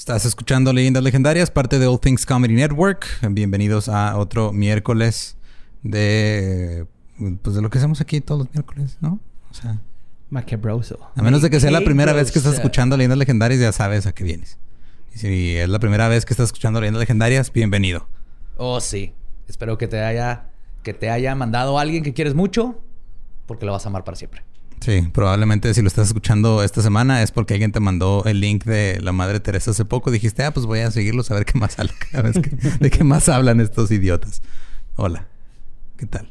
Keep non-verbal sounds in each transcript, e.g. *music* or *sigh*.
Estás escuchando Leyendas Legendarias, parte de All Things Comedy Network. Bienvenidos a otro miércoles de pues de lo que hacemos aquí todos los miércoles, ¿no? O sea, Macabroso. a menos de que sea la primera vez que estás escuchando Leyendas Legendarias, ya sabes a qué vienes. Y si es la primera vez que estás escuchando Leyendas Legendarias, bienvenido. Oh, sí. Espero que te haya que te haya mandado alguien que quieres mucho porque lo vas a amar para siempre. Sí, probablemente si lo estás escuchando esta semana es porque alguien te mandó el link de la Madre Teresa hace poco. Dijiste, ah, pues voy a seguirlos a ver qué más que- de qué más hablan estos idiotas. Hola, ¿qué tal?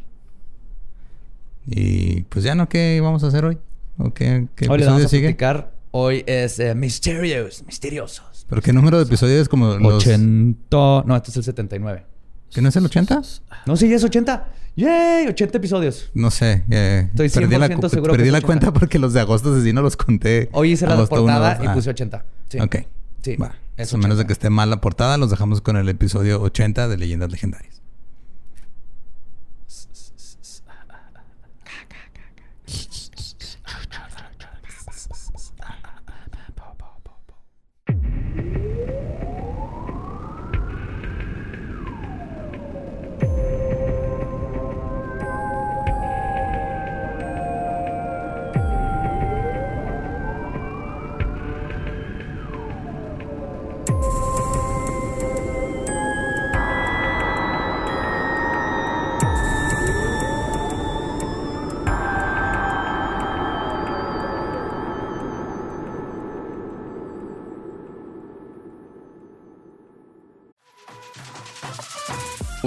Y pues ya no, ¿qué vamos a hacer hoy? ¿O qué, qué Hoy les episodio vamos a sigue? platicar. Hoy es eh, Misterios, Misteriosos. ¿Pero qué número de episodios es como los... 80. No, este es el 79. ¿Que no es el 80? No, sí, es 80. ¡Yay! 80 episodios. No sé. eh, Estoy perdí la, 100% seguro que perdí es la 80. cuenta porque los de agosto sí no los conté. Hoy hice la uno, portada dos. y Ah, puse 80. Sí. Ok. Sí. Va. Es a menos de 80. que esté mal la portada, los dejamos con el episodio 80 de Leyendas Legendarias.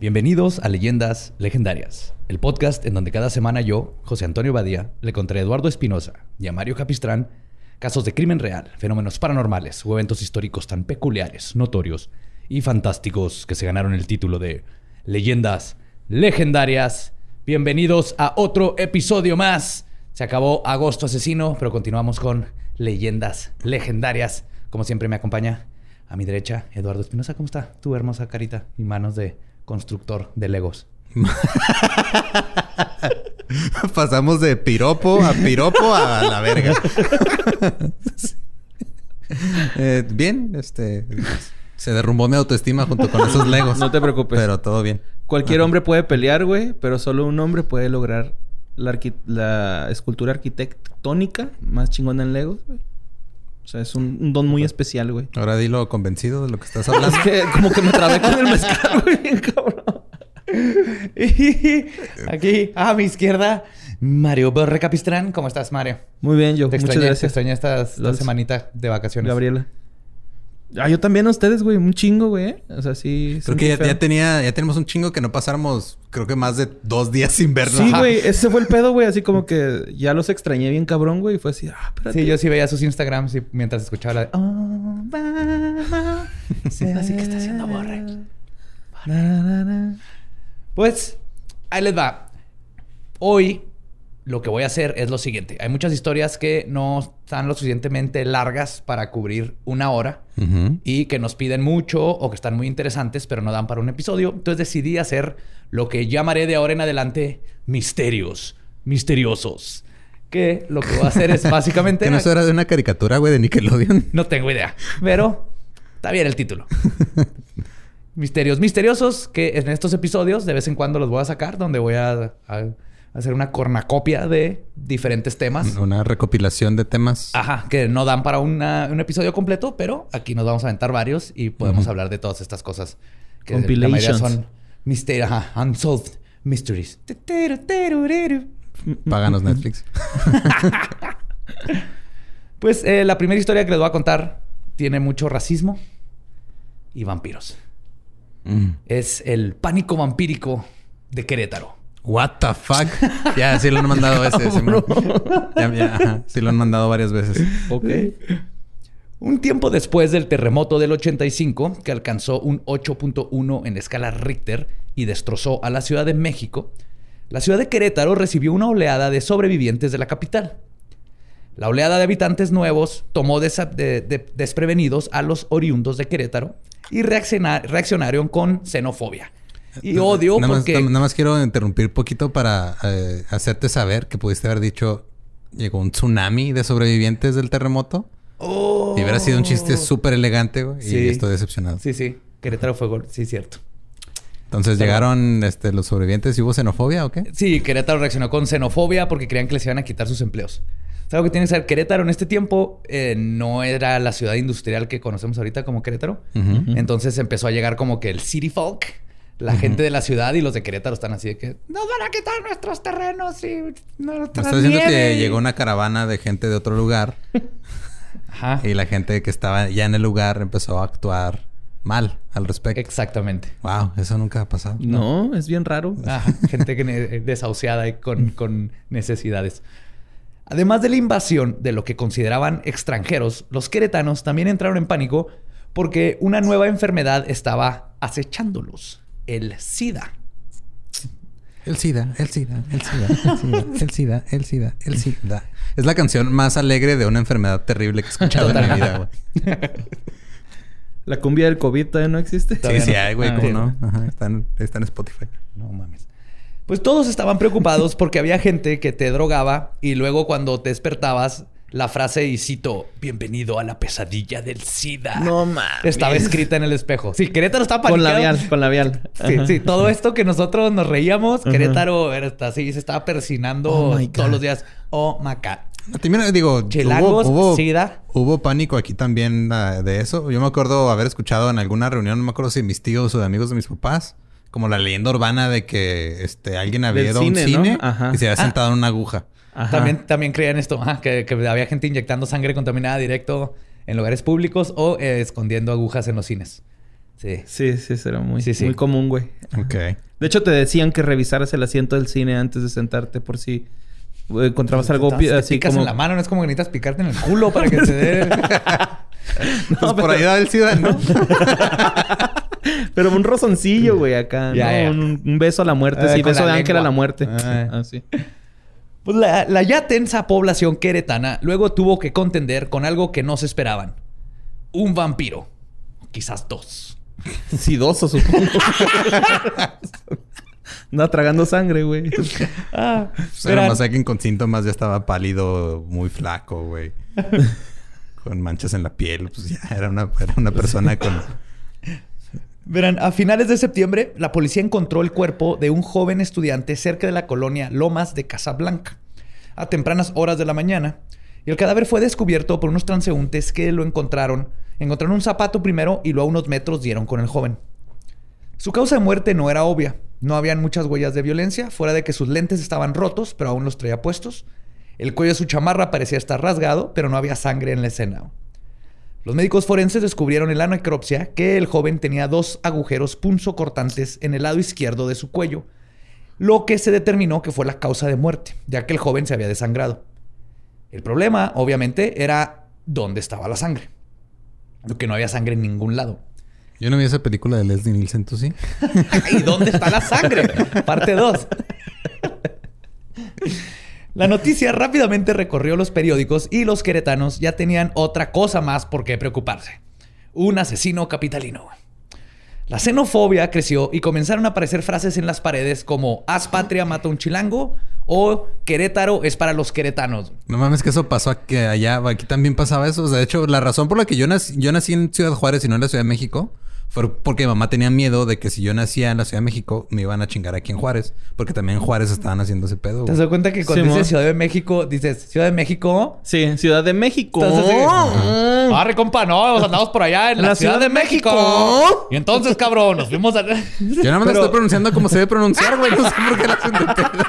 Bienvenidos a Leyendas Legendarias, el podcast en donde cada semana yo, José Antonio Badía, le contaré a Eduardo Espinosa y a Mario Capistrán casos de crimen real, fenómenos paranormales o eventos históricos tan peculiares, notorios y fantásticos que se ganaron el título de Leyendas Legendarias. Bienvenidos a otro episodio más. Se acabó agosto asesino, pero continuamos con Leyendas Legendarias. Como siempre me acompaña a mi derecha Eduardo Espinosa. ¿Cómo está? Tu hermosa carita y manos de constructor de Legos. *laughs* Pasamos de piropo a piropo a la verga. Sí. *laughs* Eh, bien, este... Se derrumbó mi autoestima junto con esos legos. No te preocupes. Pero todo bien. Cualquier hombre puede pelear, güey, pero solo un hombre puede lograr la, arqui- la escultura arquitectónica más chingona en Legos, güey. O sea, es un, un don muy especial, güey. Ahora dilo convencido de lo que estás *laughs* hablando. Es que como que me trabé con el mezcal, güey, cabrón. *laughs* Y aquí, a mi izquierda, Mario Borre Capistrán. ¿Cómo estás, Mario? Muy bien, yo. Te Muchas extrañé, te gracias. extrañé estas dos semanitas de vacaciones. Gabriela. Ah, yo también a ustedes, güey. Un chingo, güey. ¿eh? O sea, sí. Creo que ya, ya tenía, ya tenemos un chingo que no pasáramos, creo que más de dos días sin vernos. Sí, güey. Ese fue el pedo, güey. Así como *laughs* que ya los extrañé bien cabrón, güey. Y fue así, ah, espérate. Sí, yo sí veía sus Instagrams y mientras escuchaba la de... Obama, así que está haciendo Borre. Pues, ahí les va. Hoy lo que voy a hacer es lo siguiente. Hay muchas historias que no están lo suficientemente largas para cubrir una hora y que nos piden mucho o que están muy interesantes, pero no dan para un episodio. Entonces decidí hacer lo que llamaré de ahora en adelante misterios, misteriosos. Que lo que voy a hacer es *laughs* básicamente... Que no eso era de una caricatura, güey, de Nickelodeon. *laughs* No tengo idea, pero está bien el título. *laughs* Misterios misteriosos que en estos episodios de vez en cuando los voy a sacar, donde voy a, a hacer una cornacopia de diferentes temas. Una recopilación de temas. Ajá, que no dan para una- un episodio completo, pero aquí nos vamos a aventar varios y podemos hablar de todas estas cosas. Que la mayoría son misterios, ajá, unsolved mysteries. Páganos Netflix. *laughs* Pues eh, la primera historia que les voy a contar tiene mucho racismo y vampiros. Mm. Es el pánico vampírico de Querétaro. What the fuck? ya, sí lo han mandado a *laughs* veces. Ya, ya. Sí lo han mandado varias veces. Ok. Un tiempo después del terremoto del 85, que alcanzó un 8.1 en escala Richter y destrozó a la Ciudad de México, la ciudad de Querétaro recibió una oleada de sobrevivientes de la capital. La oleada de habitantes nuevos tomó desa- de- de- desprevenidos a los oriundos de Querétaro y reacciona- reaccionaron con xenofobia y odio Nada más, porque... nada más quiero interrumpir poquito para eh, hacerte saber que pudiste haber dicho llegó un tsunami de sobrevivientes del terremoto. Oh. Y hubiera sido un chiste súper elegante, güey. Sí. Y estoy decepcionado. Sí, sí. Querétaro fue gol. Sí, cierto. Entonces llegaron este, los sobrevivientes y hubo xenofobia o qué? Sí, Querétaro reaccionó con xenofobia porque creían que les iban a quitar sus empleos. Es algo que tiene que saber. Querétaro en este tiempo eh, no era la ciudad industrial que conocemos ahorita como Querétaro. Entonces empezó a llegar como que el city folk, la gente de la ciudad y los de Querétaro están así de que nos van a quitar nuestros terrenos y nuestras estás diciendo que nieve". llegó una caravana de gente de otro lugar *laughs* Ajá. y la gente que estaba ya en el lugar empezó a actuar mal al respecto. Exactamente. Wow, eso nunca ha pasado. No, es bien raro. Ajá, gente que ne- desahuciada y con, con necesidades. Además de la invasión de lo que consideraban extranjeros, los queretanos también entraron en pánico porque una nueva enfermedad estaba acechándolos, el SIDA. El SIDA, el SIDA, el SIDA, el SIDA, el SIDA, el SIDA, el SIDA. Es la canción más alegre de una enfermedad terrible que he escuchado en mi vida, güey. La cumbia del COVID todavía no existe. Sí, Todavía sí no. hay, güey, Ah, ¿cómo sí. no? Ajá, está en, está en Spotify. No mames. Pues todos estaban preocupados porque había gente que te drogaba y luego cuando te despertabas, la frase, y cito, bienvenido a la pesadilla del SIDA. No mames. Estaba escrita en el espejo. Sí, Querétaro estaba Con paniqueado. labial, con labial. Sí, Ajá. sí, todo esto que nosotros nos reíamos, Ajá. Querétaro era hasta así, se estaba persinando Oh todos los días. Oh God. También digo, hubo, hubo, SIDA. hubo pánico aquí también ah, de eso. Yo me acuerdo haber escuchado en alguna reunión, no me acuerdo si mis tíos o de amigos de mis papás, como la leyenda urbana de que este alguien había Del ido a un cine, y se había Ah. sentado en una aguja. Ajá. También, también creían esto, *laughs* que, que había gente inyectando sangre contaminada directo en lugares públicos o eh, escondiendo agujas en los cines. Sí. Sí, sí, eso era muy, Sí, sí. muy común, güey. Ok. De hecho, te decían que revisaras el asiento del cine antes de sentarte por si eh, encontrabas algo Te así picas como... en la mano, no es como que necesitas picarte en el culo para que te *laughs* dé. *laughs* Pues por ahí da el SIDA, ¿no? Pero un rozoncillo, güey, acá. ¿no? Un, un beso a la muerte. Eh, sí, beso de ángel a la muerte. Ah. Así. Pues la, la ya tensa población queretana luego tuvo que contender con algo que no se esperaban. Un vampiro. Quizás dos. *laughs* Sidoso, supongo. *laughs* Anda tragando sangre, güey. Ah, Pues era más alguien con síntomas, ya estaba pálido, muy flaco, güey. *laughs* con manchas en la piel. Pues ya era una, era una persona con... Verán, a finales de septiembre, la policía encontró el cuerpo de un joven estudiante cerca de la colonia Lomas de Casablanca, a tempranas horas de la mañana. Y el cadáver fue descubierto por unos transeúntes que lo encontraron. Encontraron un zapato primero y luego a unos metros dieron con el joven. Su causa de muerte no era obvia. No habían muchas huellas de violencia, fuera de que sus lentes estaban rotos, pero aún los traía puestos. El cuello de su chamarra parecía estar rasgado, pero no había sangre en la escena. Los médicos forenses descubrieron en la necropsia que el joven tenía dos agujeros punzocortantes en el lado izquierdo de su cuello, lo que se determinó que fue la causa de muerte, ya que el joven se había desangrado. El problema, obviamente, era dónde estaba la sangre. Lo que no había sangre en ningún lado. Yo no vi esa película de Leslie Nielsen, ¿tú sí? *laughs* ¿Y dónde está la sangre? *laughs* Parte 2. La noticia rápidamente recorrió los periódicos y los queretanos ya tenían otra cosa más por qué preocuparse. Un asesino capitalino. La xenofobia creció y comenzaron a aparecer frases en las paredes como haz patria, mata un chilango o Querétaro es para los queretanos. No mames que eso pasó aquí, allá. Aquí también pasaba eso. De hecho, la razón por la que yo nací, yo nací en Ciudad Juárez y no en la Ciudad de México fue porque mi mamá tenía miedo de que si yo nacía en la Ciudad de México me iban a chingar aquí en Juárez. Porque también en Juárez estaban haciendo ese pedo. ¿Te güey. das cuenta que cuando dices Ciudad de México, dices Ciudad de México? Sí, Ciudad de México. Entonces, sí. Arre, compa, no, pues andamos por allá en la, Ciudad, de, México. Y entonces, cabrón, nos fuimos a... Yo nada más lo estoy pronunciando como se debe pronunciar, güey. No sé por qué la hacen de pedo.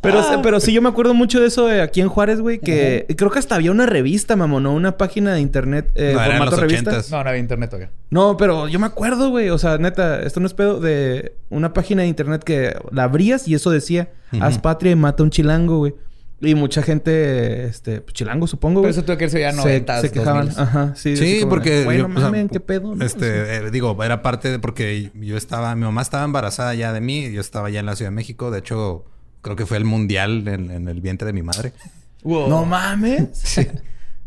Pero, Ah. pero sí, yo me acuerdo mucho de eso de aquí en Juárez, güey. Que creo que hasta había una revista, mamón, ¿no? Una página de internet, eh, No, eran formato los revista. No, no había internet todavía. No, pero yo me acuerdo, güey. O sea, neta, esto no es pedo de una página de internet que la abrías y eso decía: Haz patria y mata un chilango, güey. Y mucha gente, este, pues, chilango, supongo. Pero eso tuvo que ser ya se, 90 se quejaban. 2000s. Ajá, sí. Sí, porque Güey, yo, o sea, qué pedo. ¿no? Este, eh, digo, era parte de porque yo estaba, mi mamá estaba embarazada ya de mí, yo estaba ya en la Ciudad de México, de hecho, creo que fue el mundial en, en el vientre de mi madre. No mames. Sí. *laughs*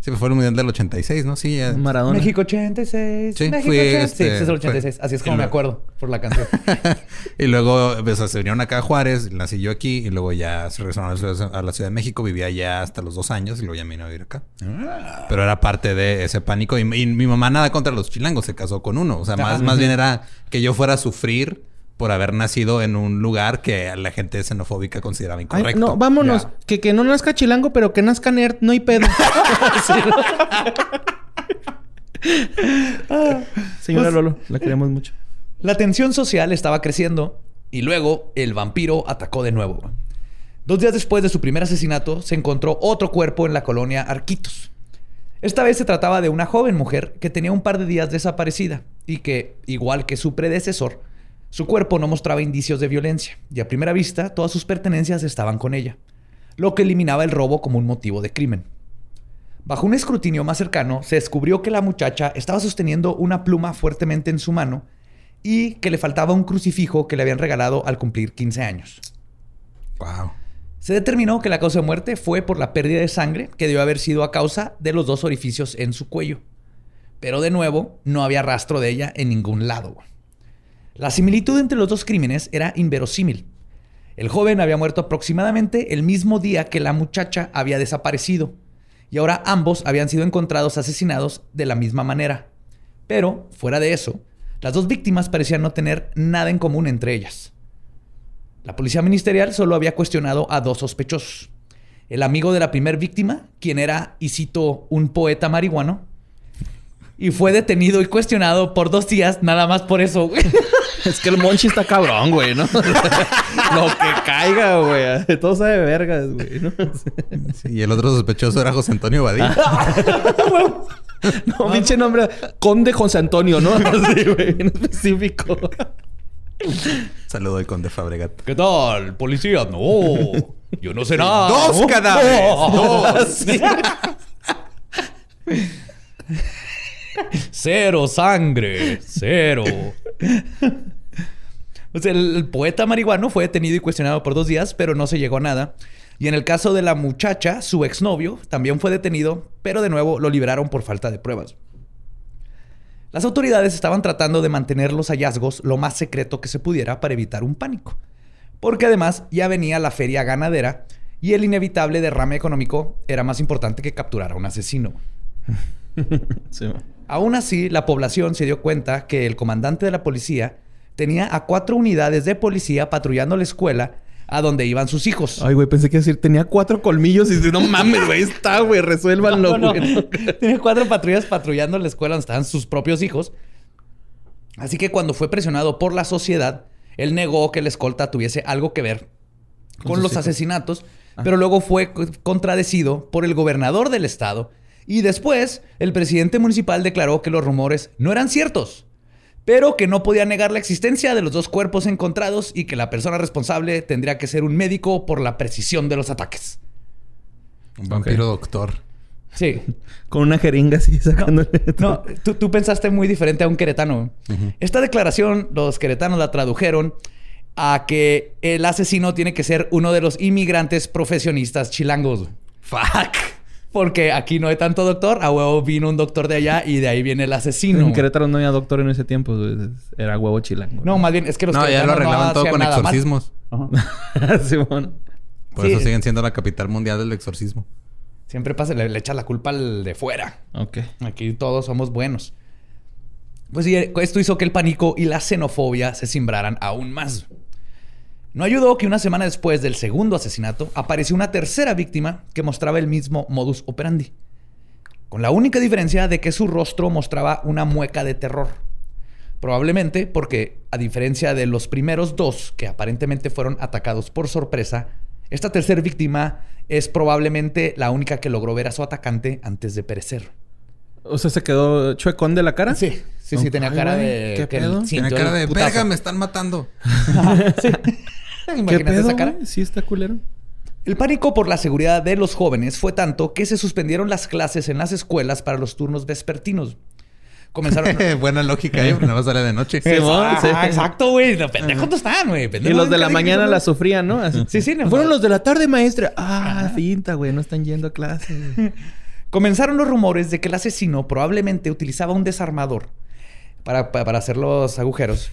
Sí, fue el mundial del 86, ¿no? Sí, ya. Maradona. México 86. Sí, México fui, 86. este, sí, ese es el fue- 86. Así es como me luego- acuerdo por la canción. *laughs* y luego pues, se vinieron acá a Juárez, nací yo aquí y luego ya se regresaron a la, Ciudad, de México, vivía allá hasta los dos años y luego ya me vine a vivir acá. Ah. Pero era parte de ese pánico y, y mi mamá nada contra los chilangos, se casó con uno. O sea, más, más bien era que yo fuera a sufrir por haber nacido en un lugar que la gente xenofóbica consideraba Ay, incorrecto. no, vámonos. Que, que no nazca chilango, pero que nazca nerd, no hay pedo. *laughs* *laughs* Señora Pues- Lolo, la queremos mucho. La tensión social estaba creciendo y luego el vampiro atacó de nuevo. Dos días después de su primer asesinato, se encontró otro cuerpo en la colonia Arquitos. Esta vez se trataba de una joven mujer que tenía un par de días desaparecida y que, igual que su predecesor, su cuerpo no mostraba indicios de violencia y a primera vista todas sus pertenencias estaban con ella, lo que eliminaba el robo como un motivo de crimen. Bajo un escrutinio más cercano, se descubrió que la muchacha estaba sosteniendo una pluma fuertemente en su mano y que le faltaba un crucifijo que le habían regalado al cumplir 15 años. Wow. Se determinó que la causa de muerte fue por la pérdida de sangre que debió haber sido a causa de los dos orificios en su cuello. Pero de nuevo, no había rastro de ella en ningún lado. La similitud entre los dos crímenes era inverosímil. El joven había muerto aproximadamente el mismo día que la muchacha había desaparecido, y ahora ambos habían sido encontrados asesinados de la misma manera. Pero, fuera de eso, las dos víctimas parecían no tener nada en común entre ellas. La policía ministerial solo había cuestionado a dos sospechosos. El amigo de la primer víctima, quien era, y cito, un poeta marihuano, y fue detenido y cuestionado por dos días, nada más por eso. güey. *laughs* Es que el Monchi está cabrón, güey, ¿no? *laughs* Lo que caiga, güey. *laughs* Todo sabe vergas, güey, ¿no? Sí, y el otro sospechoso era José Antonio Badía. No, pinche nombre. Conde José Antonio, ¿no? Así, güey, en específico. Saludo al conde Fabregat. ¿Qué tal, policía? No, yo no sé nada. ¡Dos cadáveres! ¡Dos! Cero sangre, cero. O sea, el, el poeta marihuano fue detenido y cuestionado por dos días, pero no se llegó a nada. Y en el caso de la muchacha, su exnovio también fue detenido, pero de nuevo lo liberaron por falta de pruebas. Las autoridades estaban tratando de mantener los hallazgos lo más secreto que se pudiera para evitar un pánico. Porque además ya venía la feria ganadera y el inevitable derrame económico era más importante que capturar a un asesino. *laughs* Sí. Aún así, la población se dio cuenta que el comandante de la policía tenía a cuatro unidades de policía patrullando la escuela a donde iban sus hijos. Ay, güey, pensé que decir, tenía cuatro colmillos y no mames, güey, está, güey, resuélvanlo, No, *laughs* cuatro patrullas patrullando la escuela donde estaban sus propios hijos. Así que cuando fue presionado por la sociedad, él negó que la escolta tuviese algo que ver con, los hijos. asesinatos, pero luego fue co- contradecido por el gobernador del estado y después el presidente municipal declaró que los rumores no eran ciertos, pero que no podía negar la existencia de los dos cuerpos encontrados y que la persona responsable tendría que ser un médico por la precisión de los ataques. Un vampiro doctor. Sí. *laughs* Con una jeringa así sacándole. No, tú, tú pensaste muy diferente a un queretano. Esta declaración, los queretanos la tradujeron a que el asesino tiene que ser uno de los inmigrantes profesionistas chilangos. ¡Fuck! Porque aquí no hay tanto doctor, a huevo vino un doctor de allá y de ahí viene el asesino. En Querétaro no había doctor en ese tiempo. Era huevo chilango. No, más bien es que los No, ya lo arreglaban todo con exorcismos. *laughs* sí, bueno. Por Sí. eso siguen siendo la capital mundial del exorcismo. Siempre pasa, le, le echa la culpa al de fuera. Ok. Aquí todos somos buenos. Pues sí, esto hizo que el pánico y la xenofobia se simbraran aún más. No ayudó que una semana después del segundo asesinato apareció una tercera víctima que mostraba el mismo modus operandi. Con la única diferencia de que su rostro mostraba una mueca de terror. Probablemente porque, a diferencia de los primeros dos que aparentemente fueron atacados por sorpresa, esta tercera víctima es probablemente la única que logró ver a su atacante antes de perecer. O sea, se quedó chuecón de la cara. Sí, sí, sí, tenía Ay, cara de. ¿qué que pedo? Tiene cara de verga, me están matando. *laughs* *laughs* sí. *laughs* ¿Qué Imagínate pedo? esa cara. Sí, está culero. El pánico por la seguridad de los jóvenes fue tanto que se suspendieron las clases en las escuelas para los turnos vespertinos. Comenzaron... *laughs* Buena lógica, ¿eh? Porque Nada más sale de noche. *laughs* Sí, Ah, sí. exacto, güey. Los pendejos no están, güey. Y los de la mañana la sufrían, ¿no? Así. Sí, sí. no, Fueron no. los de la tarde, maestra. Ah, finta, güey. No están yendo a clase. Comenzaron los rumores de que el asesino probablemente utilizaba un desarmador para, pa- para hacer los agujeros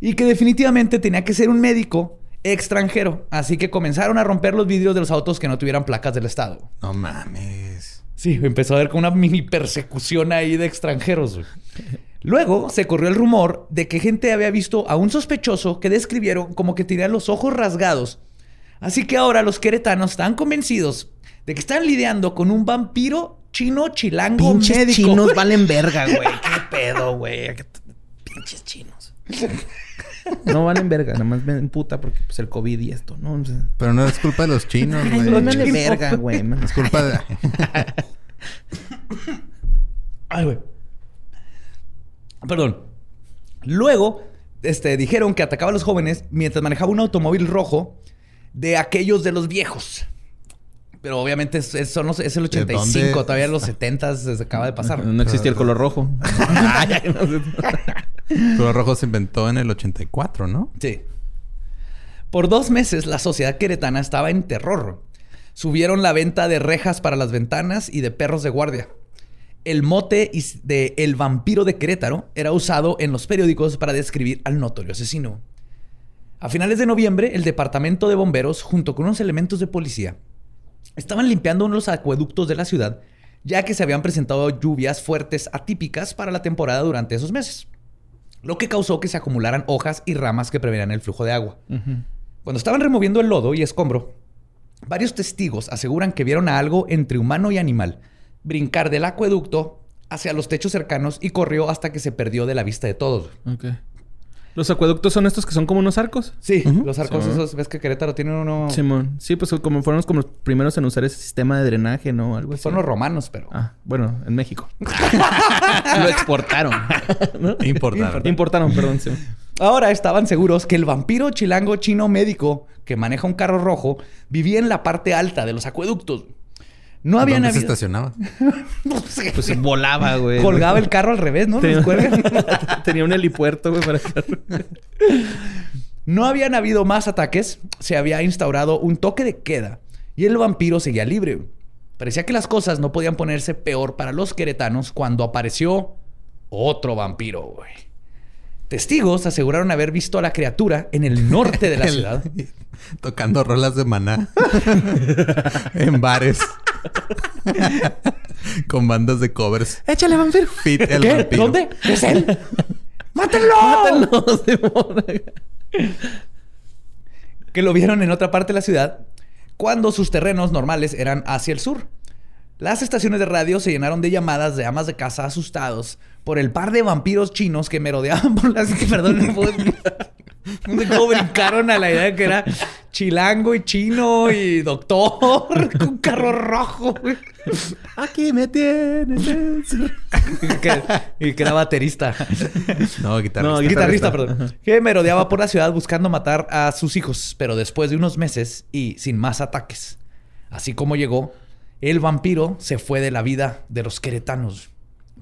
y que definitivamente tenía que ser un médico extranjero. Así que comenzaron a romper los vidrios de los autos que no tuvieran placas del estado. No mames. Sí, empezó a haber como una mini persecución ahí de extranjeros. güey. Luego se corrió el rumor de que gente había visto a un sospechoso que describieron como que tenía los ojos rasgados. Así que ahora los queretanos están convencidos de que están lidiando con un vampiro chino chilango Pinches médico. chinos valen verga, güey. *laughs* ¿Qué pedo, güey? Pinches chinos. *laughs* No valen verga. Nada más ven puta porque pues, el COVID y esto, ¿no? O sea, Pero no es culpa de los chinos, güey. no vale chinos. verga, güey. Es culpa de... Ay, güey. Perdón. Luego, este, dijeron que atacaba a los jóvenes mientras manejaba un automóvil rojo de aquellos de los viejos. Pero obviamente es, es- son los- es el 85, dónde? todavía en los 70 se acaba de pasar. No existía el color rojo. *laughs* *laughs* Color rojo se inventó en el 84, ¿no? Sí. Por dos meses la sociedad queretana estaba en terror. Subieron la venta de rejas para las ventanas y de perros de guardia. El mote de El vampiro de Querétaro era usado en los periódicos para describir al notorio asesino. A finales de noviembre, el departamento de bomberos, junto con unos elementos de policía, estaban limpiando uno de los acueductos de la ciudad, ya que se habían presentado lluvias fuertes atípicas para la temporada durante esos meses, lo que causó que se acumularan hojas y ramas que prevenían el flujo de agua. Cuando estaban removiendo el lodo y escombro, varios testigos aseguran que vieron a algo entre humano y animal brincar del acueducto hacia los techos cercanos y corrió hasta que se perdió de la vista de todos. Los acueductos son estos que son como unos arcos. Sí, los arcos Sí. esos, ves que Querétaro tiene uno... Simón. Sí, pues como fueron como los primeros en usar ese sistema de drenaje, ¿no? Algo así. Son los romanos, pero... Ah, bueno, en México. *laughs* Lo exportaron. *laughs* ¿no? Importaron. Importaron, perdón. sí. Ahora estaban seguros que el vampiro chilango chino médico que maneja un carro rojo vivía en la parte alta de los acueductos. No habían ¿Dónde se habido... estacionaba? *laughs* No sé. Pues volaba, güey. Colgaba el carro al revés, ¿no? Tenía, *laughs* tenía un helipuerto, güey, para *laughs* No habían habido más ataques, se había instaurado un toque de queda y el vampiro seguía libre. Parecía que las cosas no podían ponerse peor para los queretanos cuando apareció otro vampiro, güey. Testigos aseguraron haber visto a la criatura en el norte de la ciudad. Tocando rolas de maná. en bares. *laughs* Con bandas de covers. ¡Échale, vampiro! Fit el ¿Qué? vampiro. ¿Dónde? ¡Es él! ¡Mátenlo! ¡Mátenlo, *laughs* que lo vieron en otra parte de la ciudad cuando sus terrenos normales eran hacia el sur. Las estaciones de radio se llenaron de llamadas de amas de casa asustados por el par de vampiros chinos que merodeaban por las... *laughs* Perdón, no puedo explicar. *laughs* No sé cómo brincaron a la idea de que era chilango y chino y doctor *laughs* con carro rojo. güey. Aquí me tienes. Y *laughs* que, y que era baterista. No, guitarrista. No, Guitarrista, perdón. Que merodeaba por la ciudad buscando matar a sus hijos, pero después de unos meses y sin más ataques. Así como llegó, el vampiro se fue de la vida de los queretanos.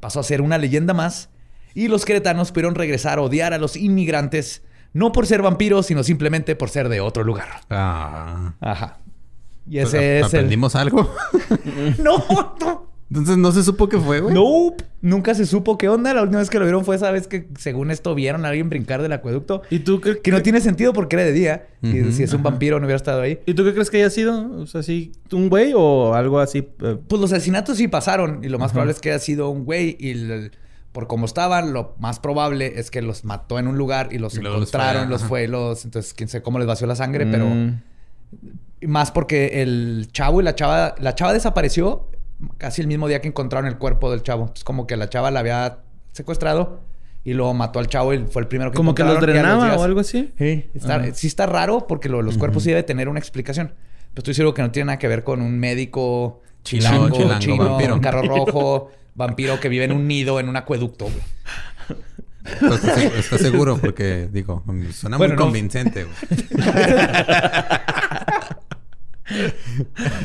Pasó a ser una leyenda más y los queretanos pudieron regresar a odiar a los inmigrantes, no por ser vampiros, sino simplemente por ser de otro lugar. Ah. Ajá. Y Pues, ese es el... ¿Aprendimos algo? *laughs* No, no. Entonces no se supo qué fue, güey. Nope. Nunca se supo qué onda. La última vez que lo vieron fue esa vez que, según esto, vieron a alguien brincar del acueducto. ¿Y tú qué, Que no tiene sentido porque era de día. Y si es un vampiro, no hubiera estado ahí. ¿Y tú qué crees que haya sido? O sea, ¿sí, un güey o algo así? eh, Pues los asesinatos sí pasaron. Y lo más probable es que haya sido un güey. Y el- por como estaban, lo más probable es que los mató en un lugar y los Y encontraron, los fue, los. Entonces, quién sabe cómo les vació la sangre, pero. mm, Más porque el chavo y la chava. La chava desapareció casi el mismo día que encontraron el cuerpo del chavo. Es como que la chava la había secuestrado y luego mató al chavo y fue el primero que Como que los drenaba o algo así. Sí, está, sí está raro porque lo los cuerpos sí debe tener una explicación. Pero estoy seguro que no tiene nada que ver con un médico Chilango, chilango, chino, vampiro. un carro rojo, *laughs* vampiro que vive en un nido, en un acueducto. güey. ¿Estás seg- estás seguro? Porque, digo, suena Bueno, muy no. convincente, güey.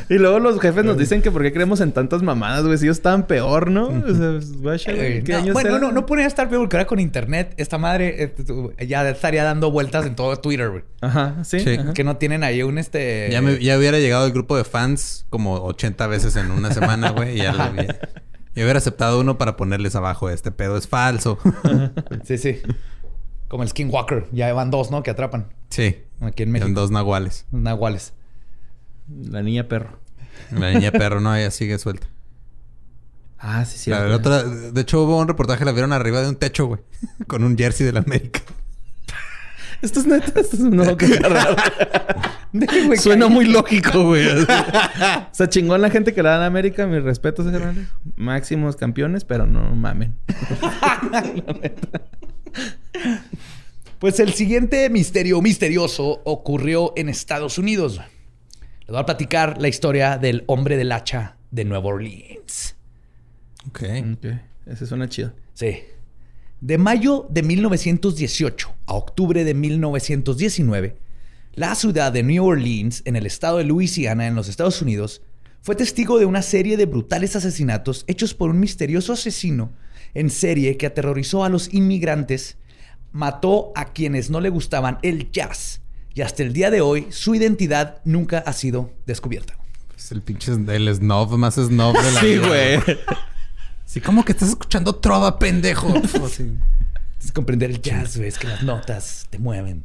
Y luego los jefes nos dicen que por qué creemos en tantas mamadas, güey. Si ellos estaban peor, ¿no? O sea, pues, guacha, güey, Eh, ¿qué no, años bueno, eran? no, no podría estar peor porque ahora con internet, esta madre eh, ya estaría dando vueltas en todo Twitter, güey. Ajá, sí. Sí. ajá. Que no tienen ahí un este. Ya, me- ya hubiera llegado el grupo de fans como 80 veces en una semana, güey. Y ya lo había- Yo hubiera aceptado uno para ponerles abajo, este pedo es falso. *laughs* Sí, sí. Como el Skinwalker. Ya van dos, ¿no? Que atrapan. sí. Aquí en Son México. dos nahuales. Nahuales. La niña perro. La niña perro, no, ella sigue suelta. Ah, sí, sí. La- la otra- de hecho, hubo un reportaje, la vieron arriba de un techo, güey. *laughs* Con un jersey de la América. Esto es neta. Esto es no, qué raro. *laughs* Suena muy lógico, güey. *laughs* o sea, chingón la gente que le dan a América. Mis respetos, carnales. Máximos campeones, pero no mamen. *laughs* Pues el siguiente misterio misterioso ocurrió en Estados Unidos. Les voy a platicar la historia del hombre del hacha de Nueva Orleans. Ok. Ok. Ese suena chido. Sí. De mayo de 1918 a octubre de 1919, la ciudad de New Orleans, en el estado de Luisiana, en los Estados Unidos, fue testigo de una serie de brutales asesinatos hechos por un misterioso asesino en serie que aterrorizó a los inmigrantes, mató a quienes no le gustaban el jazz y hasta el día de hoy su identidad nunca ha sido descubierta. Es el pinche el snob más snob de la Sí, vida. güey. *laughs* Sí, como que estás escuchando trova, pendejo. *laughs* Sí. Es comprender el jazz, güey, es que las notas te mueven.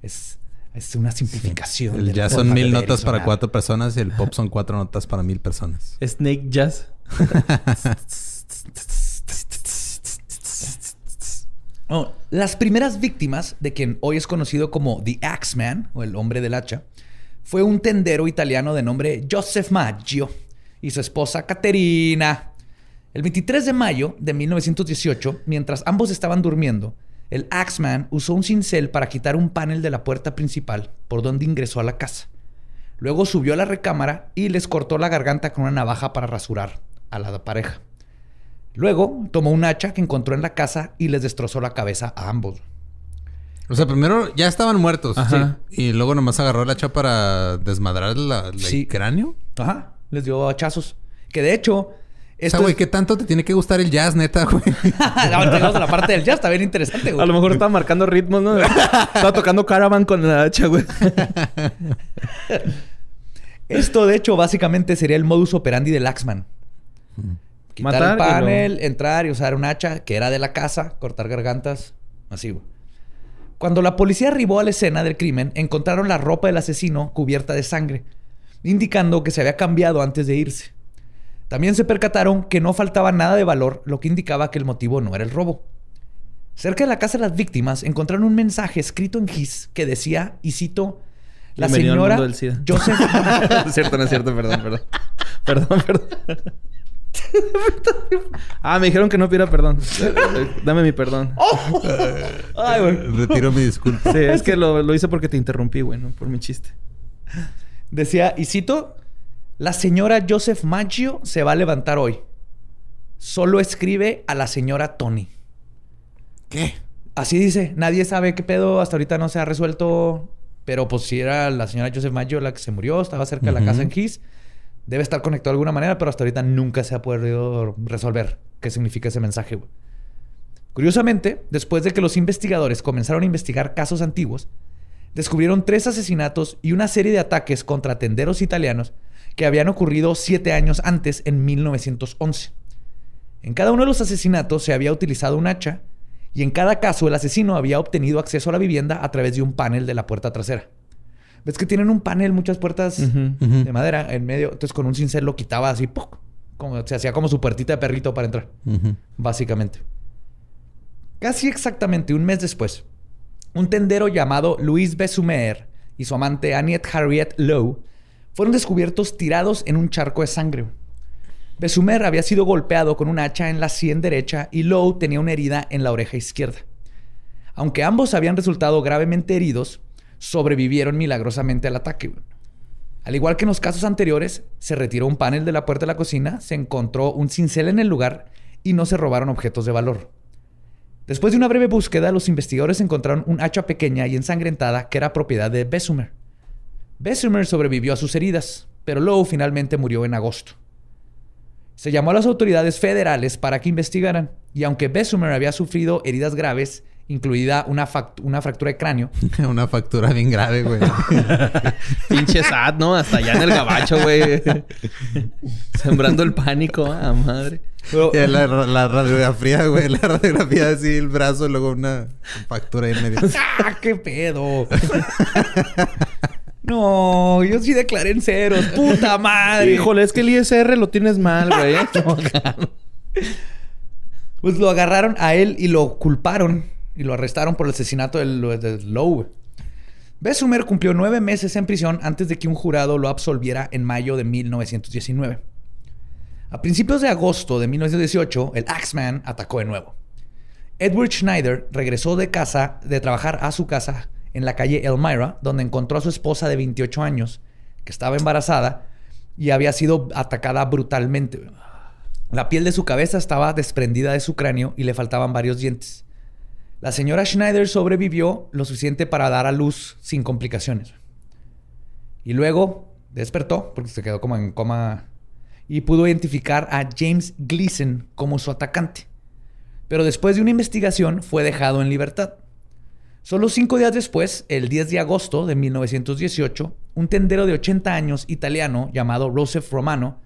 Es, es una simplificación. El jazz son mil notas para sonar. cuatro personas y el pop son cuatro notas para mil personas. *laughs* Snake Jazz. *laughs* Oh, las primeras víctimas de quien hoy es conocido como The Axeman, o el hombre del hacha, fue un tendero italiano de nombre Joseph Maggio y su esposa Caterina. El 23 de mayo de 1918, mientras ambos estaban durmiendo, el Axeman usó un cincel para quitar un panel de la puerta principal por donde ingresó a la casa. Luego subió a la recámara y les cortó la garganta con una navaja para rasurar a la pareja. Luego tomó un hacha que encontró en la casa y les destrozó la cabeza a ambos. O sea, primero ya estaban muertos. Ajá. Sí. Y luego nomás agarró el hacha para desmadrar la, la- Sí. el cráneo. Ajá, les dio hachazos. Que de hecho, O sea, esto güey, ¿qué tanto te tiene que gustar el jazz, neta, güey? *laughs* Ahora llegamos a la parte del jazz, está bien interesante, güey. A lo mejor estaba marcando ritmos, ¿no? estaba tocando Caravan con la hacha, güey. *laughs* Esto, de hecho, básicamente sería el modus operandi del Axman. Quitar Matar el y panel, entrar y usar un hacha que era de la casa, cortar gargantas, así, güey. Cuando la policía arribó a la escena del crimen, encontraron la ropa del asesino cubierta de sangre, indicando que se había cambiado antes de irse. También se percataron que no faltaba nada de valor, lo que indicaba que el motivo no era el robo. Cerca de la casa de las víctimas encontraron un mensaje escrito en gis que decía, y cito, la Bienvenido al señora mundo del SIDA". Joseph no *laughs* es cierto, no es cierto, perdón, perdón. Perdón, perdón. *laughs* ah, me dijeron que no pidiera perdón. Dame mi perdón. *laughs* Ay, güey. Retiro mi disculpa. Sí, es que lo, lo hice porque te interrumpí, güey, ¿no? Por mi chiste. Decía, y cito, la señora Joseph Maggio se va a levantar hoy. Solo escribe a la señora Tony. ¿Qué? Así dice, nadie sabe qué pedo, hasta ahorita no se ha resuelto, pero pues si era la señora Joseph Maggio la que se murió, estaba cerca de la casa en Gis, debe estar conectado de alguna manera, pero hasta ahorita nunca se ha podido resolver qué significa ese mensaje. güey. Curiosamente, después de que los investigadores comenzaron a investigar casos antiguos, descubrieron tres asesinatos y una serie de ataques contra tenderos italianos que habían ocurrido siete años antes, en 1911. En cada uno de los asesinatos se había utilizado un hacha y en cada caso el asesino había obtenido acceso a la vivienda a través de un panel de la puerta trasera. ¿Ves que tienen un panel, muchas puertas de madera en medio? Entonces con un cincel lo quitaba así, ¡puc! como se hacía como su puertita de perrito para entrar, básicamente. Casi exactamente un mes después, un tendero llamado Luis Besumer y su amante Annette Harriet Lowe fueron descubiertos tirados en un charco de sangre. Besumer había sido golpeado con un hacha en la sien derecha y Lowe tenía una herida en la oreja izquierda. Aunque ambos habían resultado gravemente heridos, sobrevivieron milagrosamente al ataque. Al igual que en los casos anteriores, se retiró un panel de la puerta de la cocina, se encontró un cincel en el lugar y no se robaron objetos de valor. Después de una breve búsqueda, los investigadores encontraron un hacha pequeña y ensangrentada que era propiedad de Besumer. Bessemer sobrevivió a sus heridas, pero Lowe finalmente murió en agosto. Se llamó a las autoridades federales para que investigaran, y aunque Bessemer había sufrido heridas graves, incluida una, fractura de cráneo, *laughs* Una factura bien grave, güey. *laughs* Pinche sad, ¿no? Hasta allá en el gabacho, güey. *laughs* Sembrando el pánico, a madre. Y la, la radiografía, güey. La radiografía así, el brazo, luego una factura ahí en medio. ¡Ah, qué pedo! No, yo sí declaré en ceros. ¡Puta *laughs* madre! Híjole, es que el ISR lo tienes mal, güey. *laughs* Pues lo agarraron a él y lo culparon y lo arrestaron por el asesinato del, del Lowe. Bessemer cumplió nueve meses en prisión antes de que un jurado lo absolviera en mayo de 1919. A principios de agosto de 1918, el Axeman atacó de nuevo. Edward Schneider regresó de casa, de trabajar a su casa en la calle Elmira, donde encontró a su esposa de 28 años, que estaba embarazada y había sido atacada brutalmente. La piel de su cabeza estaba desprendida de su cráneo y le faltaban varios dientes. La señora Schneider sobrevivió lo suficiente para dar a luz sin complicaciones. Y luego despertó, porque se quedó como en coma, y pudo identificar a James Gleason como su atacante. Pero después de una investigación fue dejado en libertad. Solo cinco días después, el 10 de agosto de 1918, un tendero de 80 años italiano llamado Joseph Romano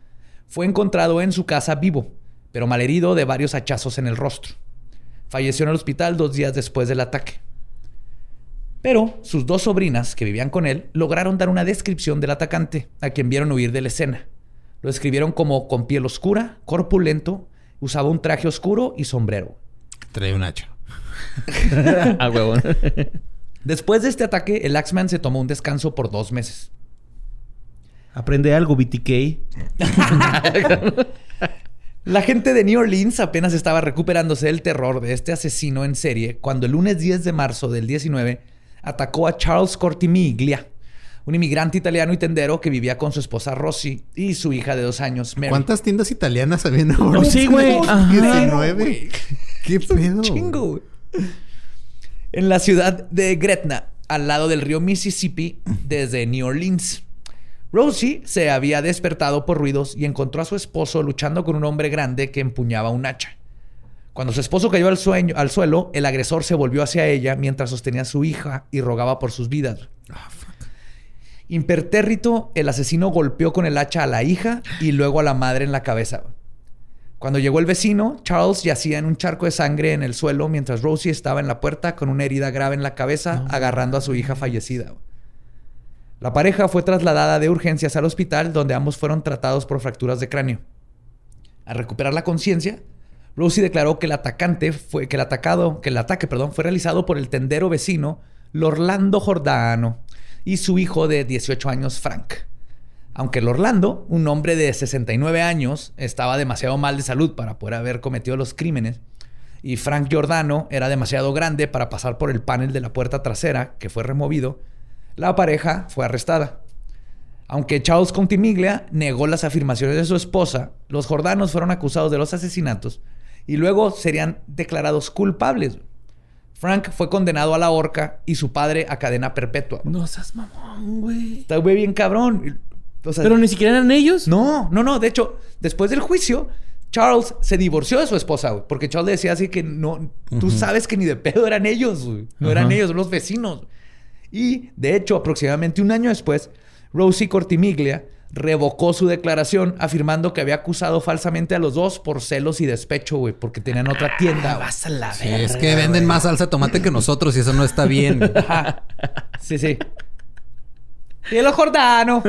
fue encontrado en su casa vivo, pero malherido de varios hachazos en el rostro. Falleció en el hospital dos días después del ataque. Pero sus dos sobrinas, que vivían con él, lograron dar una descripción del atacante, a quien vieron huir de la escena. Lo describieron como con piel oscura, corpulento, usaba un traje oscuro y sombrero. Trae un hacha. A *laughs* huevón. Después de este ataque, el Axeman se tomó un descanso por dos meses. Aprende algo, BTK. *laughs* La gente de New Orleans apenas estaba recuperándose del terror de este asesino en serie cuando el lunes 10 de marzo del 19 atacó a Charles Cortimiglia, un inmigrante italiano y tendero que vivía con su esposa Rosy y su hija de dos años, Mary. ¿Cuántas tiendas italianas había en ahora? Oh, sí, güey. Ajá. 19. ¿Qué pedo? Chingo, güey. En la ciudad de Gretna, al lado del río Mississippi, desde New Orleans. Rosie se había despertado por ruidos y encontró a su esposo luchando con un hombre grande que empuñaba un hacha. Cuando su esposo cayó al, sueño- al suelo, el agresor se volvió hacia ella mientras sostenía a su hija y rogaba por sus vidas. Impertérrito, el asesino golpeó con el hacha a la hija y luego a la madre en la cabeza. Cuando llegó el vecino, Charles yacía en un charco de sangre en el suelo mientras Rosie estaba en la puerta con una herida grave en la cabeza, agarrando a su hija fallecida. La pareja fue trasladada de urgencias al hospital donde ambos fueron tratados por fracturas de cráneo. Al recuperar la conciencia, Rosie declaró que el atacante fue que el atacado, que el ataque, perdón, fue realizado por el tendero vecino Lorlando Jordano y su hijo de 18 años Frank. Aunque Lorlando, un hombre de 69 años, estaba demasiado mal de salud para poder haber cometido los crímenes, y Frank Giordano era demasiado grande para pasar por el panel de la puerta trasera, que fue removido, la pareja fue arrestada. Aunque Charles Contimiglia negó las afirmaciones de su esposa, los jordanos fueron acusados de los asesinatos y luego serían declarados culpables. Frank fue condenado a la horca y su padre a cadena perpetua. No seas mamón, güey. Está güey bien cabrón. O sea, Pero ni siquiera eran ellos. no, no, no. De hecho, después del juicio, Charles se divorció de su esposa, güey. Porque Charles decía así que no... Tú sabes que ni de pedo eran ellos, güey. No eran ellos, los vecinos. Y, de hecho, aproximadamente un año después, Rosie Cortimiglia revocó su declaración afirmando que había acusado falsamente a los dos por celos y despecho, güey. Porque tenían otra tienda. güey. Vas a la Sí, es que venden más salsa de tomate que nosotros y eso no está bien. *laughs* Ajá. Sí, sí. Y el Jordano.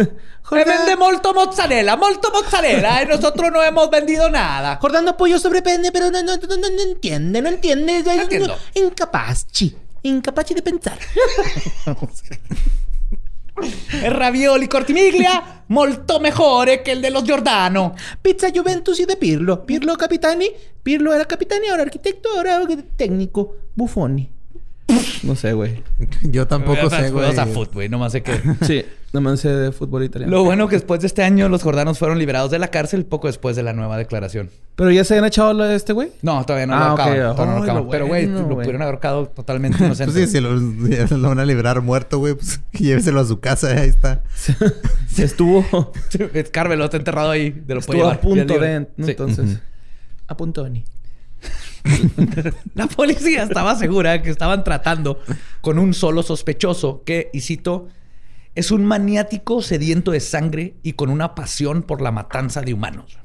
Me vende molto mozzarella, molto mozzarella. Y nosotros no hemos vendido nada. Jordando pollo sobrepende, pero no, no, no, no, no entiende, no entiende. No entiendo. Incapaz, chi. Incapaz de pensar. *laughs* El ravioli cortimiglia molto mejore che il dello Giordano. Pizza Juventus y de Pirlo. Pirlo capitani. Pirlo era capitani, ahora arquitecto, ahora técnico. Buffoni. No sé, güey. *laughs* Yo tampoco sé, güey. A fútbol, güey. Nomás sé que... *laughs* Sí, nomás sé de fútbol italiano. Lo bueno que después de este año los jordanos fueron liberados de la cárcel poco después de la nueva declaración. Pero ya se habían echado lo de este güey. No, todavía no Ah, lo acaban. todavía no lo Ay, acaban. lo Pero, güey, bueno, lo güey. pudieron haber ahorcado totalmente inocente. Pues sí, si lo, si lo van a librar muerto, güey, pues *laughs* lléveselo a su casa, ahí está. Se estuvo, Carmelo está enterrado ahí. De lo puede estuvo a punto. Entonces... A punto de ni. La policía estaba segura que estaban tratando con un solo sospechoso que, y cito, es un maniático sediento de sangre y con una pasión por la matanza de humanos.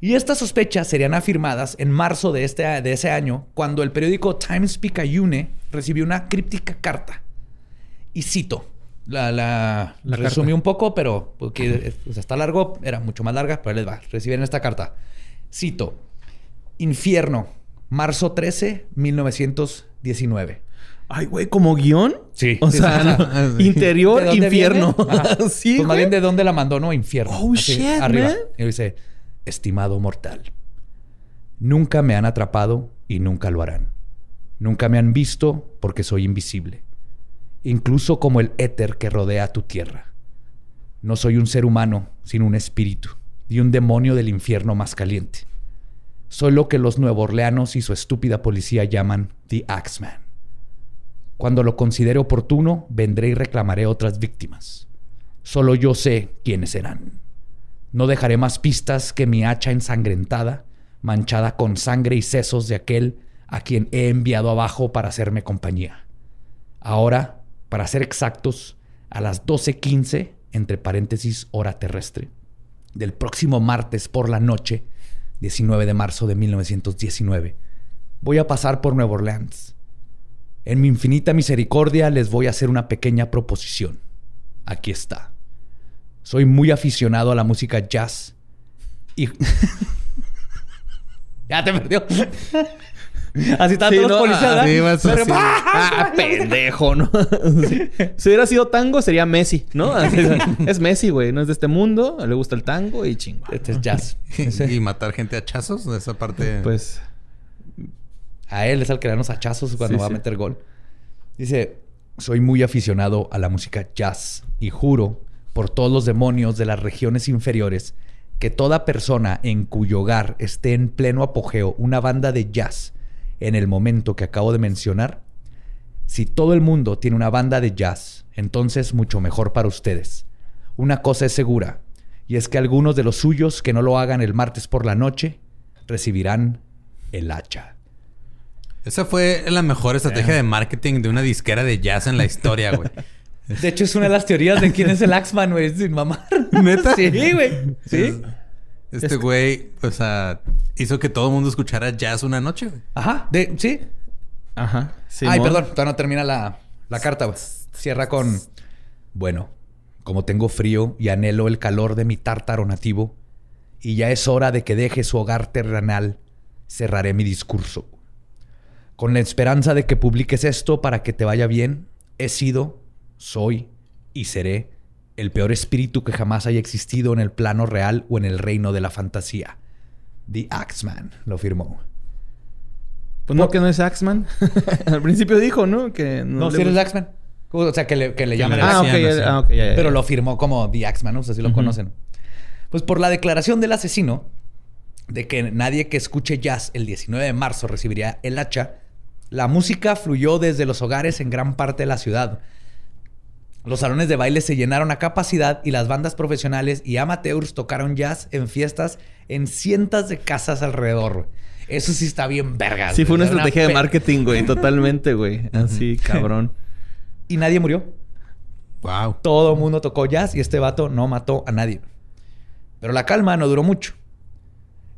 Y estas sospechas serían afirmadas en marzo de, este, de ese año, cuando el periódico Times Picayune recibió una críptica carta. Y cito, la, la, La resumí carta. un poco, pero porque o sea, está largo, era mucho más larga, pero les va. Recibieron esta carta. Cito, Infierno, marzo 13, 1919. Ay, güey, ¿como guion? Sí. O sea, sí, no. sí. *laughs* interior, ¿De dónde infierno. *laughs* sí, Pues más bien de dónde la mandó, ¿no? Infierno. Oh, shit, arriba. man. Y dice, estimado mortal, nunca me han atrapado y nunca lo harán. Nunca me han visto porque soy invisible. Incluso como el éter que rodea tu tierra. No soy un ser humano, sino un espíritu y un demonio del infierno más caliente. Soy lo que los nuevorleanos y su estúpida policía llaman The Axeman. Cuando lo considere oportuno, vendré y reclamaré otras víctimas. Solo yo sé quiénes serán. No dejaré más pistas que mi hacha ensangrentada, manchada con sangre y sesos de aquel a quien he enviado abajo para hacerme compañía. Ahora, para ser exactos, a las 12.15, entre paréntesis hora terrestre, del próximo martes por la noche, 19 de marzo de 1919, voy a pasar por Nueva Orleans. En mi infinita misericordia les voy a hacer una pequeña proposición. Aquí está. Soy muy aficionado a la música jazz y... *laughs* ya te perdió. *laughs* Así están Sí, todos los policías. Pero- así. Ah, pendejo, ¿no? *laughs* si hubiera sido tango, sería Messi, ¿no? *laughs* Así es, es Messi, güey. No es de este mundo, le gusta el tango y chingo. Este es jazz. Y matar gente a chazos, esa parte. Pues, A él es al que le dan los hachazos cuando va a meter gol. Dice, soy muy aficionado a la música jazz y juro por todos los demonios de las regiones inferiores que toda persona en cuyo hogar esté en pleno apogeo una banda de jazz en el momento que acabo de mencionar, si todo el mundo tiene una banda de jazz, entonces mucho mejor para ustedes. Una cosa es segura, y es que algunos de los suyos que no lo hagan el martes por la noche recibirán el hacha. Esa fue la mejor estrategia de marketing de una disquera de jazz en la historia, güey. *laughs* De hecho, es una de las teorías de quién es el Axman, güey. Sin mamar. *laughs* ¿Neta? Sí, güey. Sí. Este güey, o sea, hizo que todo el mundo escuchara jazz una noche, güey. Ajá. De, sí. ajá. Ay, Simón. perdón. Todavía no termina la, la carta, güey. Cierra con... Bueno, como tengo frío y anhelo el calor de mi tártaro nativo, y ya es hora de que deje su hogar terrenal, cerraré mi discurso. Con la esperanza de que publiques esto para que te vaya bien, he sido, soy y seré el peor espíritu que jamás haya existido en el plano real o en el reino de la fantasía. The Axeman lo firmó. Pues no, que no es Axman. *laughs* Al principio dijo, ¿no? Que no, No, si eres Axeman. O sea, que le, que le llaman Ah, ok, ah, ok, ya, ya, Pero lo firmó como The Axeman, ¿no? O sea, así lo conocen. Pues por la declaración del asesino de que nadie que escuche jazz el 19 de marzo recibiría el hacha, la música fluyó desde los hogares en gran parte de la ciudad. Los salones de baile se llenaron a capacidad y las bandas profesionales y amateurs tocaron jazz en fiestas en cientos de casas alrededor. Eso sí está bien verga. Sí, fue una Era estrategia de marketing, güey. Totalmente, güey. Así, *laughs* cabrón. Y nadie murió. Wow. Todo el mundo tocó jazz y este vato no mató a nadie. Pero la calma no duró mucho.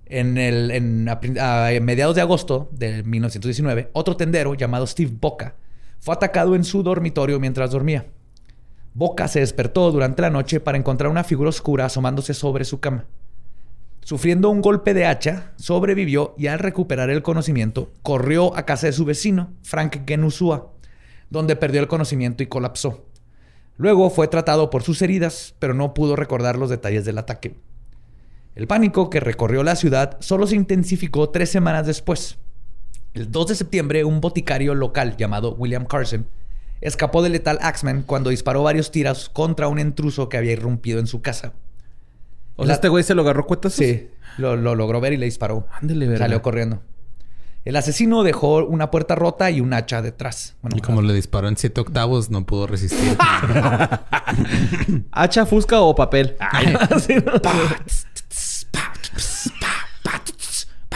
En, el, en, a mediados de agosto de 1919, otro tendero llamado Steve Boca fue atacado en su dormitorio mientras dormía. Boca se despertó durante la noche para encontrar una figura oscura asomándose sobre su cama. Sufriendo un golpe de hacha, sobrevivió y al recuperar el conocimiento, corrió a casa de su vecino, Frank Genusua, donde perdió el conocimiento y colapsó. Luego fue tratado por sus heridas, pero no pudo recordar los detalles del ataque. El pánico que recorrió la ciudad solo se intensificó tres semanas después. El 2 de septiembre, un boticario local llamado William Carson escapó del letal Axeman cuando disparó varios tiros contra un intruso que había irrumpido en su casa. O sea, La- este güey se lo agarró cuetas. Sí, lo, lo logró ver y le disparó. Ándele, verga. Salió corriendo. El asesino dejó una puerta rota y un hacha detrás. Bueno, Y como le disparó en siete octavos, no pudo resistir. ¿Hacha, fusca o papel? Sí, ¿no? Pa,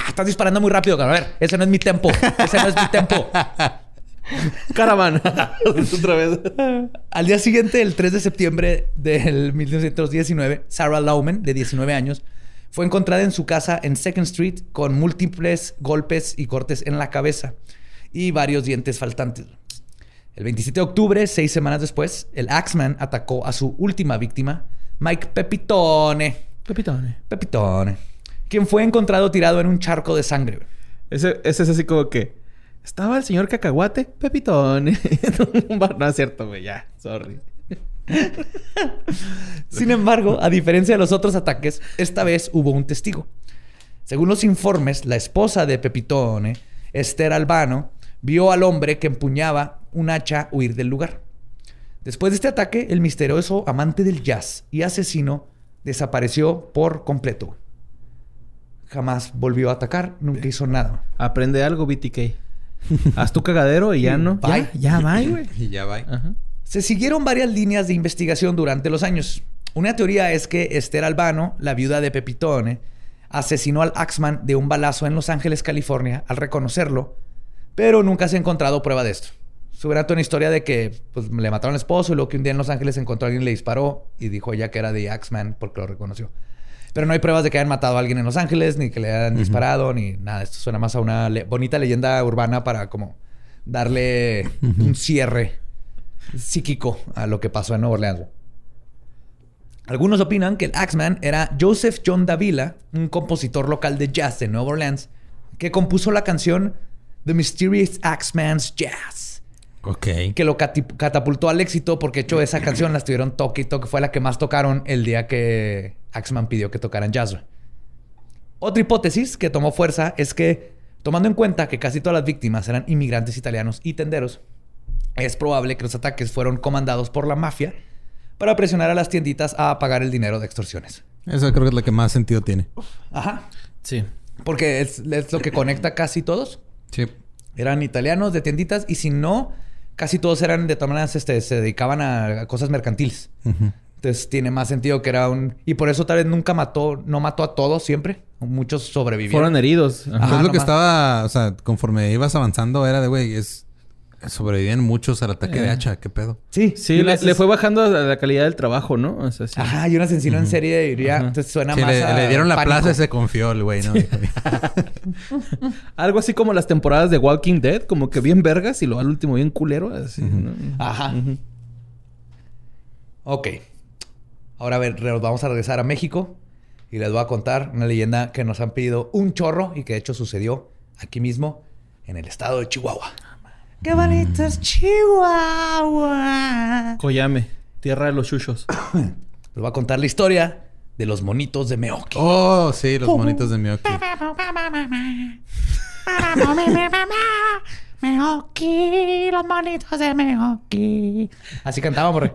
Estás disparando muy rápido, cabrón. A ver, ese no es mi tempo. Ese no es mi tempo. *laughs* Caravana. *laughs* Otra vez. Al día siguiente, el 3 de septiembre del 1919, Sarah Lauman, de 19 años, fue encontrada en su casa en Second Street con múltiples golpes y cortes en la cabeza y varios dientes faltantes. El 27 de octubre, seis semanas después, el Axeman atacó a su última víctima, Mike Pepitone. Pepitone. Pepitone. Quien fue encontrado tirado en un charco de sangre. Ese, ese es así como que... Estaba el señor Cacahuate, Pepitone. *laughs* no es cierto, güey. Ya, sorry. *laughs* Sin embargo, a diferencia de los otros ataques, esta vez hubo un testigo. Según los informes, la esposa de Pepitone, Esther Albano, vio al hombre que empuñaba un hacha huir del lugar. Después de este ataque, el misterioso amante del jazz y asesino desapareció por completo. Jamás volvió a atacar, nunca hizo nada. Aprende algo, BTK. Haz tu cagadero y ya no. Bye. Ya, ya, *laughs* bye, güey. y ya va. Ajá. Se siguieron varias líneas de investigación durante los años. Una teoría es que Esther Albano, la viuda de Pepitone, asesinó al Axman de un balazo en Los Ángeles, California, al reconocerlo, pero nunca se ha encontrado prueba de esto. Se hubiera toda una historia de que pues, le mataron al esposo y luego que un día en Los Ángeles encontró a alguien y le disparó y dijo ella que era de Axman porque lo reconoció. Pero no hay pruebas de que hayan matado a alguien en Los Ángeles, ni que le hayan disparado, ni nada. Esto suena más a una le- bonita leyenda urbana para como darle un cierre psíquico a lo que pasó en Nueva Orleans. Algunos opinan que el Axeman era Joseph John Davila, un compositor local de jazz de Nueva Orleans, que compuso la canción The Mysterious Axeman's Jazz, Ok. que lo catapultó al éxito porque, de hecho, esa canción la estuvieron toque y toque. Fue la que más tocaron el día que Axeman pidió que tocaran jazz. Otra hipótesis que tomó fuerza es que, tomando en cuenta que casi todas las víctimas eran inmigrantes italianos y tenderos, es probable que los ataques fueron comandados por la mafia para presionar a las tienditas a pagar el dinero de extorsiones. Eso creo que es lo que más sentido tiene. Ajá. Sí. Porque es, es lo que conecta casi todos. Sí. Eran italianos de tienditas y si no, casi todos eran de todas maneras, este, se dedicaban a, a cosas mercantiles. Entonces tiene más sentido que era un... Y por eso tal vez nunca mató, no mató a todos siempre. Muchos sobrevivieron. Fueron heridos. Ajá. Pues lo que estaba, o sea, conforme ibas avanzando era de, güey, es... Sobrevivían muchos al ataque de Eh. hacha. ¿Qué pedo? Sí, Sí, le, fue bajando la la calidad del trabajo, ¿no? O sea, sí. Ajá, y un asesino en serie diría... Entonces suena Sí, más le, a le dieron la pánico. plaza y se confió el güey, ¿no? *laughs* Algo así como las temporadas de Walking Dead, como que bien vergas y luego al último bien culero. Así, ¿no? Ajá. Ok. Ahora a ver, vamos a regresar a México y les voy a contar una leyenda que nos han pedido un chorro y que de hecho sucedió aquí mismo en el estado de Chihuahua. ¡Qué bonito es Chihuahua! Coyame, tierra de los chuchos. Les *coughs* voy a contar la historia de los monitos de Meoki. oh, sí, los monitos de Miyoki. *laughs* Meoki, los monitos de Meoki. Así cantábamos. *laughs*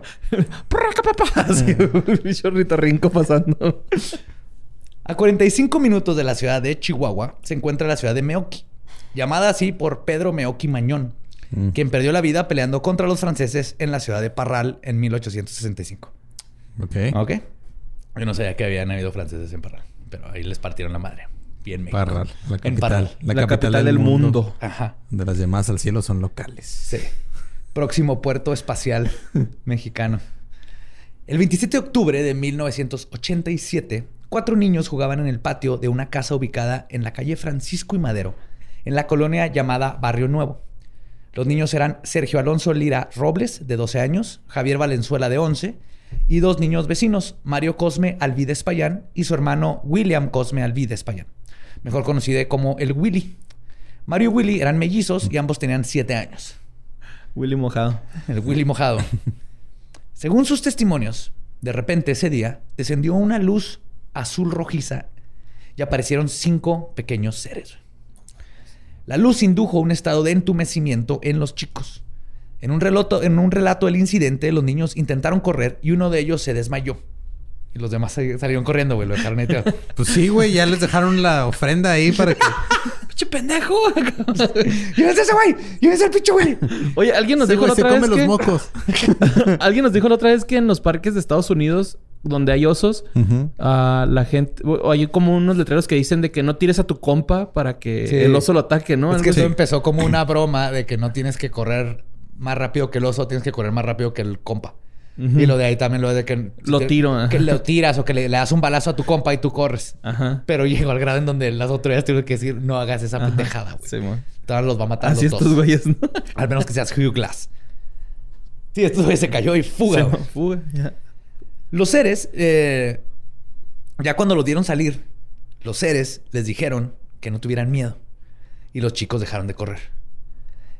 Así, un chorrito rinco pasando. A 45 minutos de la ciudad de Chihuahua se encuentra la ciudad de Meoki, llamada así por Pedro Meoki Mañón, Mm. quien perdió la vida peleando contra los franceses en la ciudad de Parral en 1865. Ok. ¿Ok? Yo no sabía que habían habido franceses en Parral, pero ahí les partieron la madre. Bien México. Parral, la En capital. Parral. La, capital, del mundo. Ajá. De las llamadas al cielo son locales. Sí. Próximo puerto espacial *laughs* mexicano. El 27 de octubre de 1987, cuatro niños jugaban en el patio de una casa ubicada en la calle Francisco y Madero, en la colonia llamada Barrio Nuevo. Los niños eran Sergio Alonso Lira Robles, de 12 años, Javier Valenzuela, de 11, y dos niños vecinos, Mario Cosme Alvide Espallán y su hermano William Cosme Alvide Espallán, mejor conocido como el Willy. Mario y Willy eran mellizos y ambos tenían 7 años. Willy mojado. El Willy mojado. Según sus testimonios, de repente ese día descendió una luz azul rojiza y aparecieron cinco pequeños seres. La luz indujo un estado de entumecimiento en los chicos. En un, relato, en un relato del incidente, los niños intentaron correr y uno de ellos se desmayó. Y los demás sal- salieron corriendo, güey, lo dejaron ahí. *laughs* Pues sí, güey, ya les dejaron la ofrenda ahí para que. *laughs* ¡Pinche pendejo! *laughs* ¡Llévense ese güey! ¡Llévense el pinche güey! Oye, alguien nos Ese dijo güey la se otra come vez los que... mocos. Alguien nos dijo la otra vez que en los parques de Estados Unidos, donde hay osos, ah, la gente... O hay como unos letreros que dicen de que no tires a tu compa para que Sí. el oso lo ataque, ¿no? Es Algo que eso empezó como una *clears throat* broma de que no tienes que correr más rápido que el oso, tienes que correr más rápido que el compa. Y lo de ahí también lo de que... Lo tiro, ajá. Que lo tiras o que le, le das un balazo a tu compa y tú corres. Ajá. Pero llegó al grado en donde las autoridades tuvieron que decir, no hagas esa pendejada, güey. Sí. Ahora los va a matar Así los estos dos. güeyes, ¿no? Al menos que seas Hugh Glass. Sí, estos güeyes se cayó y fuga. Fuga, ya. Los seres, eh, ya cuando los dieron salir, los seres les dijeron que no tuvieran miedo. Y los chicos dejaron de correr.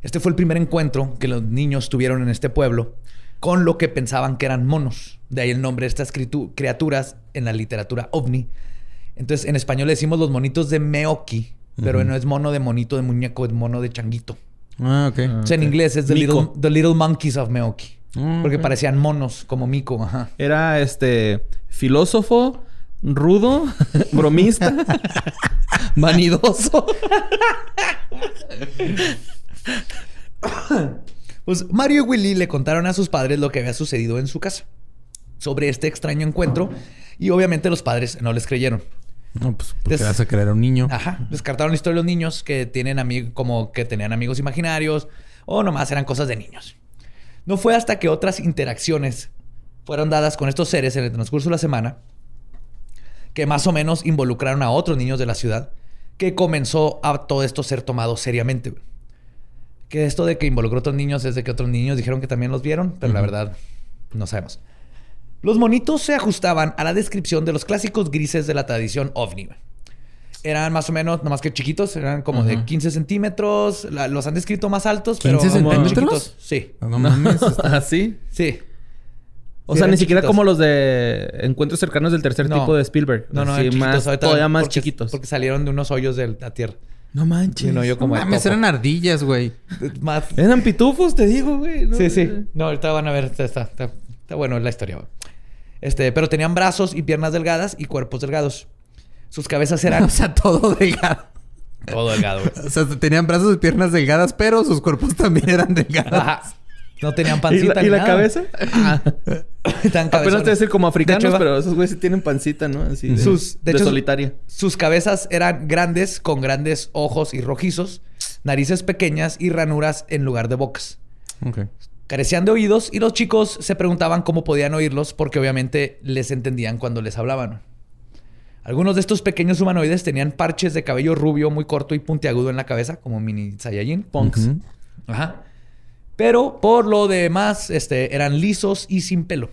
Este fue el primer encuentro que los niños tuvieron en este pueblo con lo que pensaban que eran monos. De ahí el nombre de estas criaturas en la literatura ovni. Entonces, en español le decimos los monitos de Meoki, pero no es mono de monito de muñeco, es mono de changuito. Ah, ok. O sea, en inglés es the little, the little monkeys of Meoki. Ah, Porque parecían monos, como mico, ajá. Era este filósofo, rudo, *laughs* bromista, *laughs* vanidoso. *laughs* Pues Mario y Willy le contaron a sus padres lo que había sucedido en su casa sobre este extraño encuentro y obviamente los padres no les creyeron. No, pues porque Des- vas a creer a un niño. Ajá, descartaron la historia de los niños que tienen amigos como que tenían amigos imaginarios o nomás eran cosas de niños. No fue hasta que otras interacciones fueron dadas con estos seres en el transcurso de la semana que más o menos involucraron a otros niños de la ciudad que comenzó a todo esto ser tomado seriamente. Que esto de que involucró a otros niños es de que otros niños dijeron que también los vieron, pero la verdad no sabemos. Los monitos se ajustaban a la descripción de los clásicos grises de la tradición ovni. Eran más o menos, nomás que chiquitos, eran como de 15 centímetros. La- los han descrito más altos, pero 15 como centímetros? chiquitos. Sí, No mames. ¿Así? *laughs* sí. O Sí, sea, ni siquiera chiquitos. como los de encuentros cercanos del tercer No. tipo de Spielberg. No, no, Sí, eran más, todavía más porque- chiquitos. Porque salieron de unos hoyos de la tierra. No manches. No, yo como mames, eran ardillas, güey. *laughs* Más... Eran pitufos, te digo, güey. ¿no? Sí, sí. No, ahorita van a ver. Está, está, está- está bueno la historia. güey. Este, pero tenían brazos y piernas delgadas y cuerpos delgados. Sus cabezas eran *laughs* O sea, todo delgado. todo delgado. güey. *laughs* O sea, tenían brazos y piernas delgadas, pero sus cuerpos también eran delgados. Ajá. No tenían ¿Y pancita la, ni y la nada. cabeza? Estaban *laughs* Apenas te decir como africanos, De hecho, pero esos güeyes sí tienen pancita, ¿no? Así de, Sus- de de hecho, solitaria. Sus cabezas eran grandes, con grandes ojos y rojizos, narices pequeñas y ranuras en lugar de bocas. Ok. Carecían de oídos y los chicos se preguntaban cómo podían oírlos porque obviamente les entendían cuando les hablaban. Algunos de estos pequeños humanoides tenían parches de cabello rubio muy corto y puntiagudo en la cabeza, como mini Saiyajin. Punks. Ajá. Pero por lo demás, este, eran lisos y sin pelo.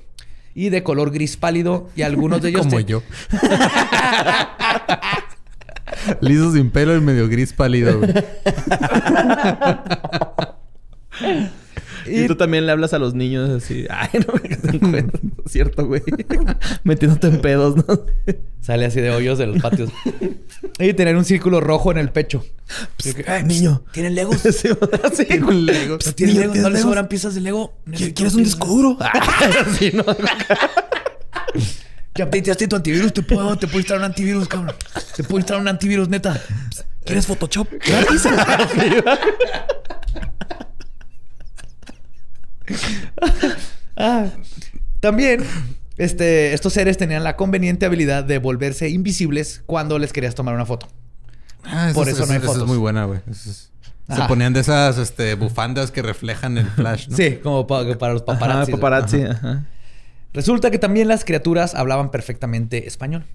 Y de color gris pálido. Y algunos de *laughs* ellos... Como yo. *laughs* Liso sin pelo y medio gris pálido, *laughs* Y, tú también le hablas a los niños así. *laughs* Ay, no me den cuenta. *laughs* *laughs* Cierto, güey. Metiéndote en pedos, ¿no? Sale así de hoyos de los patios. y tener un círculo rojo en el pecho. Ay, niño. ¿Tienen legos? Sí, así. Un Lego. ¿No tienen Niño, legos? ¿No ¿tienes les legos? sobran piezas de Lego? ¿Quieres un disco duro? sí, no. Ya tu antivirus, te puedo, te puedo instalar un antivirus, cabrón. Te puedo instalar un antivirus, neta. ¿Quieres Photoshop? *laughs* Ah. También, este, estos seres tenían la conveniente habilidad de volverse invisibles cuando les querías tomar una foto. Ah, Por eso no hay esa fotos. es muy buena, güey. Es- Se Ajá. ponían de esas este, bufandas que reflejan el flash, ¿no? Sí, como pa- para los paparazzi. Ajá, paparazzi. Ajá. Resulta que también las criaturas hablaban perfectamente español.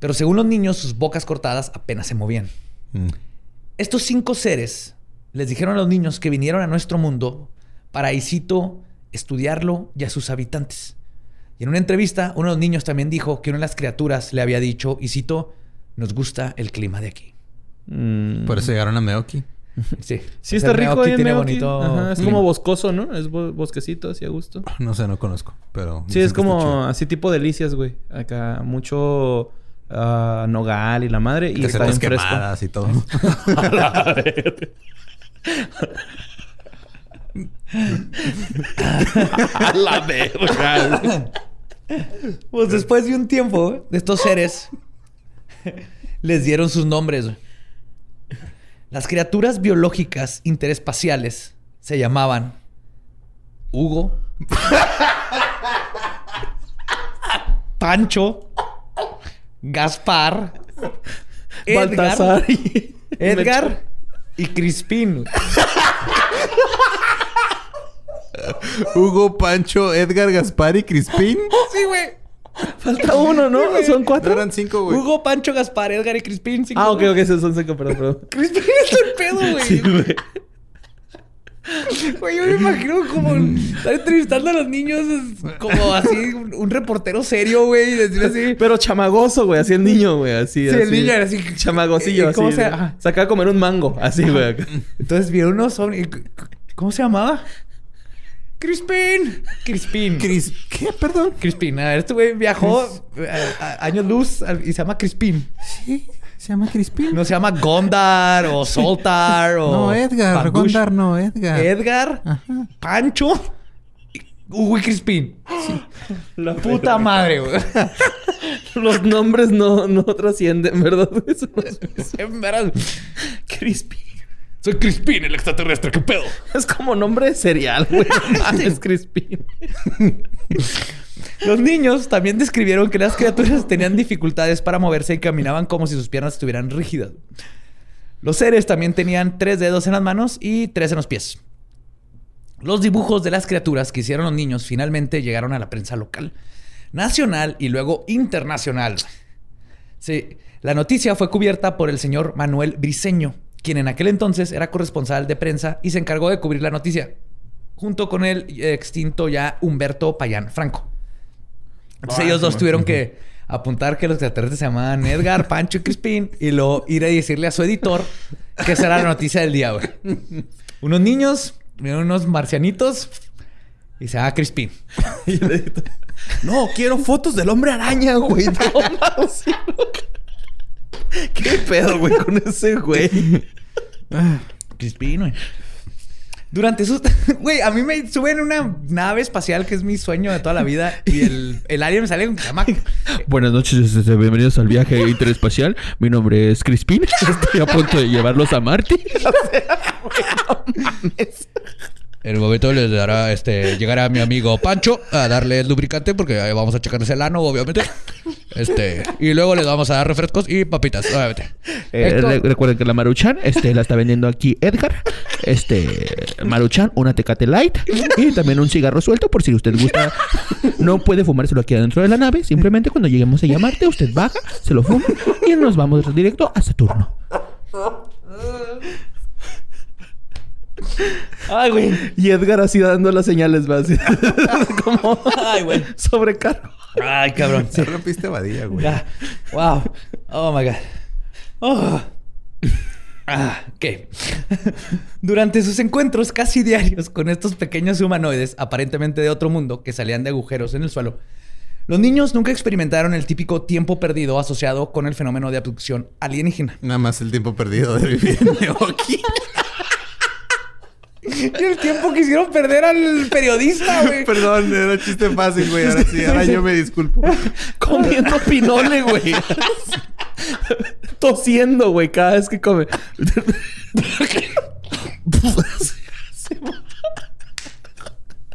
Pero según los niños, sus bocas cortadas apenas se movían. Mm. Estos cinco seres les dijeron a los niños que vinieron a nuestro mundo para, y cito, estudiarlo y a sus habitantes. Y en una entrevista, uno de los niños también dijo que una de las criaturas le había dicho, y cito, nos gusta el clima de aquí. Mm. Por eso llegaron a Meoki. *laughs* Sí. Sí, está rico Meoki ahí en tiene Meoki. bonito Ajá, Es clima. como boscoso, ¿no? Es bo- bosquecito, así a gusto. *clears throat* No sé, no conozco, pero... Sí, es como así tipo delicias, güey. Acá mucho ah, nogal y la madre. Y está bien fresco. quemadas y todo. *laughs* *laughs* *laughs* A la verga. Pues después de un tiempo, estos seres les dieron sus nombres. Las criaturas biológicas interespaciales se llamaban Hugo, Pancho, Gaspar, Edgar. Edgar y Crispín. Hugo, Pancho, Edgar, Gaspar y Crispín. Sí, güey. Falta uno, ¿no? Son No cuatro. eran cinco, güey. Hugo, Pancho, Gaspar, Edgar y Crispín. cinco, Ah, ok, ok. Esos son cinco, perdón, perdón. Crispín está en pedo, güey. Sí, güey. Güey, yo me imagino como estar entrevistando a los niños es como así, un, un reportero serio, güey, y decir así. Pero chamagoso, güey. Así el niño, güey. Así, Sí, el niño era así. Chamagosillo, ¿Y cómo así. se- ajá. Se acaba de comer un mango. Así, güey. Entonces vieron unos ovnis. ¿Cómo se llamaba? Crispín. Crispín. Cris... ¿Qué? Perdón. Crispín. A ver, este güey viajó a- a- años luz y se llama Crispín. Sí, se llama Crispín. No se llama Gondar o Soltar o. No, Edgar. Pangush. Gondar no, Edgar. Edgar, Ajá. Pancho, y Hugo y Crispín. La puta madre, güey. Los nombres no, no trascienden, ¿verdad? Eso no es. Crispy. Soy Crispín, el extraterrestre, ¿qué pedo? *laughs* Es como nombre de cereal, güey. *laughs* Mames, *laughs* Crispy. Los niños también describieron que las criaturas tenían dificultades para moverse y caminaban como si sus piernas estuvieran rígidas. Los seres también tenían tres dedos en las manos y tres en los pies. Los dibujos de las criaturas que hicieron los niños finalmente llegaron a la prensa local, nacional y luego internacional. Sí, la noticia fue cubierta por el señor Manuel Briceño, quien en aquel entonces era corresponsal de prensa y se encargó de cubrir la noticia, junto con el extinto ya Humberto Payán Franco. Entonces ellos dos tuvieron que apuntar que los extraterrestres se llamaban Edgar, Pancho y Crispín y luego ir a decirle a su editor que esa era la noticia del día, güey. Unos niños, unos marcianitos y se llama Crispín. *laughs* Y el editor, No, quiero fotos del hombre araña, güey. *laughs* *laughs* ¿Qué pedo, güey, con ese güey? *laughs* Crispín, güey. Durante sus... *laughs* Güey, a mí me suben en una nave espacial que es mi sueño de toda la vida y el, el alien me sale con llama... Buenas noches, este, bienvenidos al viaje interespacial. Mi nombre es Crispín. Estoy a punto de llevarlos a Marte. En el momento les dará, este, llegará mi amigo Pancho a darle el lubricante porque eh, vamos a checarles el ano, obviamente. Este, y luego les vamos a dar refrescos y papitas, obviamente. Eh, Esto- re- recuerden que la Maruchan este, la está vendiendo aquí Edgar. Este, Maruchan, una Tecate Light y también un cigarro suelto por si usted gusta. No puede fumárselo aquí adentro de la nave. Simplemente cuando lleguemos a llamarte, usted baja, se lo fuma y nos vamos directo a Saturno. Ay, güey. Y Edgar así dando las señales, así. *laughs* Como Ay, güey. sobrecargo. Ay, cabrón. Se rompiste Badía, güey. Ya. Wow. Oh my God. Oh. Ah, ¿qué? Durante sus encuentros casi diarios con estos pequeños humanoides, aparentemente de otro mundo, que salían de agujeros en el suelo, los niños nunca experimentaron el típico tiempo perdido asociado con el fenómeno de abducción alienígena. Nada más el tiempo perdido de vivir en Neoki. Y el tiempo que hicieron perder al periodista, güey. Perdón, era chiste fácil, güey. Ahora sí, ahora yo me disculpo. Comiendo pinole, güey. Tosiendo, güey, cada vez que come. *laughs*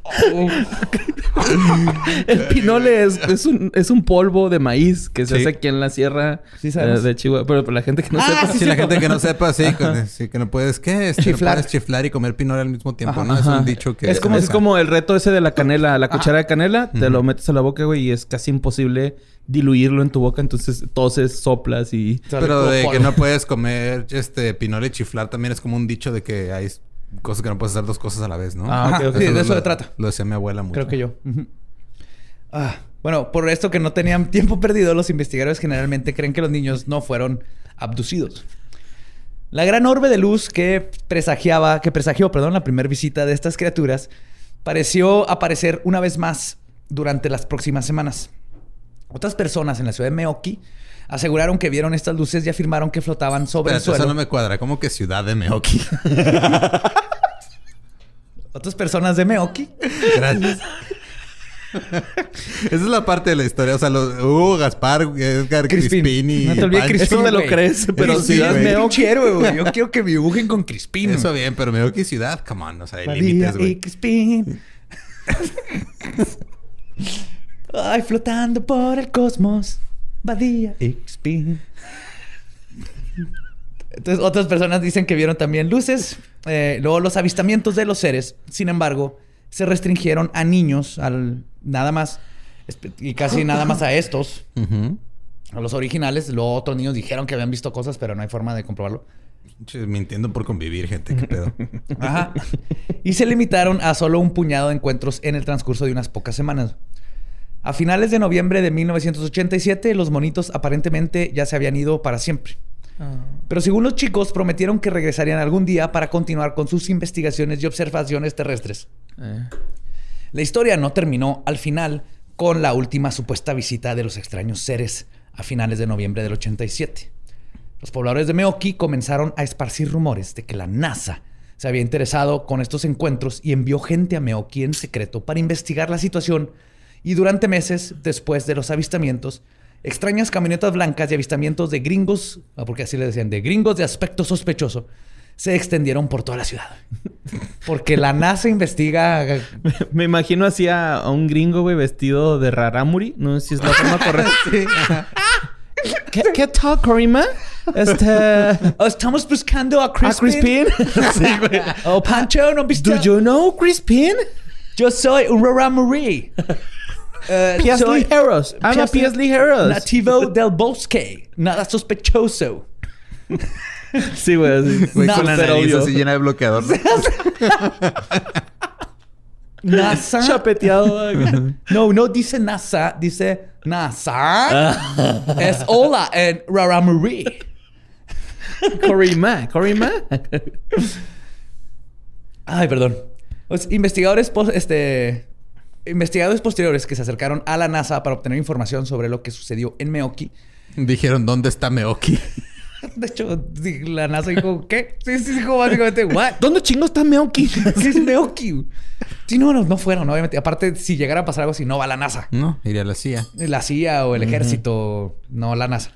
*laughs* *laughs* El pinole es, es, un, es un polvo de maíz que se Sí. hace aquí en la sierra Sí, eh, de Chihuahua. Pero, para la gente que no Ah, sepa. sí, Si la gente que no sepa, sí, con- sí, que no puedes, ¿qué? Este, Chiflar. No puedes chiflar y comer pinole al mismo tiempo, Ajá. ¿no? Es un dicho que... es como, es como el reto ese de la canela, la cuchara de canela, te lo metes a la boca, güey, y es casi imposible diluirlo en tu boca, entonces toses, soplas y... Pero de que no puedes comer este pinole y chiflar también es como un dicho de que hay cosas que no puedes hacer dos cosas a la vez, ¿no? Ah, ok, ok. Sí, de eso lo- se trata. Lo decía mi abuela mucho. Creo que yo. Ah, bueno, por esto que no tenían tiempo perdido, los investigadores generalmente creen que los niños no fueron abducidos. La gran orbe de luz que presagiaba, que presagió, perdón, la primera visita de estas criaturas, pareció aparecer una vez más durante las próximas semanas. Otras personas en la ciudad de Meoki aseguraron que vieron estas luces y afirmaron que flotaban sobre Espérate, el eso suelo. no me cuadra. ¿Cómo que ciudad de Meoki? *laughs* Otras personas de Meoki Gracias. *laughs* Esa es la parte de la historia. O sea, los, Hugo, Gaspar, Edgar, Crispin. Crispin y... No te olvides. Crispin, te lo crees, pero Sí, Ciudad güey. Meoki. Héroe, güey. Yo *laughs* quiero que me dibujen con Crispin. Eso bien, pero Meoki ciudad, come on. O sea, hay límites, y güey. Crispin. *laughs* Ay, flotando por el cosmos. Badía y Crispin. Entonces, otras personas dicen que vieron también luces. Eh, luego, los avistamientos de los seres, sin embargo, se restringieron a niños, al nada más, y casi nada más a estos, a los originales. Luego, otros niños dijeron que habían visto cosas, pero no hay forma de comprobarlo. Mintiendo por convivir, gente. ¿Qué pedo? *laughs* Ajá. Y se limitaron a solo un puñado de encuentros en el transcurso de unas pocas semanas. A finales de noviembre de 1987, los monitos aparentemente ya se habían ido para siempre. Pero según los chicos, prometieron que regresarían algún día para continuar con sus investigaciones y observaciones terrestres. Eh. La historia no terminó al final con la última supuesta visita de los extraños seres a finales de noviembre del 87. Los pobladores de Meoki comenzaron a esparcir rumores de que la NASA se había interesado con estos encuentros y envió gente a Meoki en secreto para investigar la situación. Y durante meses después de los avistamientos, extrañas camionetas blancas y avistamientos de gringos, ah, porque así le decían, de gringos de aspecto sospechoso, se extendieron por toda la ciudad. *laughs* Porque la NASA investiga Me imagino así a, a un gringo, güey, vestido de rarámuri. No sé si es la *laughs* forma correcta. ¿Qué, ¿Qué tal, Corima? Este... *laughs* Oh, estamos buscando a ¿A Crispin. Crispin? sí, güey. Oh, Pancho, ¿no viste? Do you know Crispin? Yo soy un Rora Marie. Eh, soy Piesley Heroes. I'm a Piesley Heroes. Nativo del bosque. Nada sospechoso. *laughs* Sí, güey. así. Güey, No, con la nariz obvio. así llena de bloqueador. *laughs* NASA. Chapeteado. *laughs* No, no dice NASA, dice NASA. es hola en Rara Marie. Corima. Corima. Ay, perdón. Los investigadores, pos- este, investigadores posteriores que se acercaron a la NASA para obtener información sobre lo que sucedió en Meoki. Dijeron, ¿dónde está Meoki? *laughs* De hecho, la NASA dijo, ¿qué? Sí, sí, dijo básicamente, ¿what? ¿Dónde chingo está Meoki? *laughs* ¿Qué es Meoki? Sí, no, no, no fueron, obviamente. Aparte, si llegara a pasar algo así, no va la NASA. No, iría a la CIA. La CIA o el ejército, no la NASA.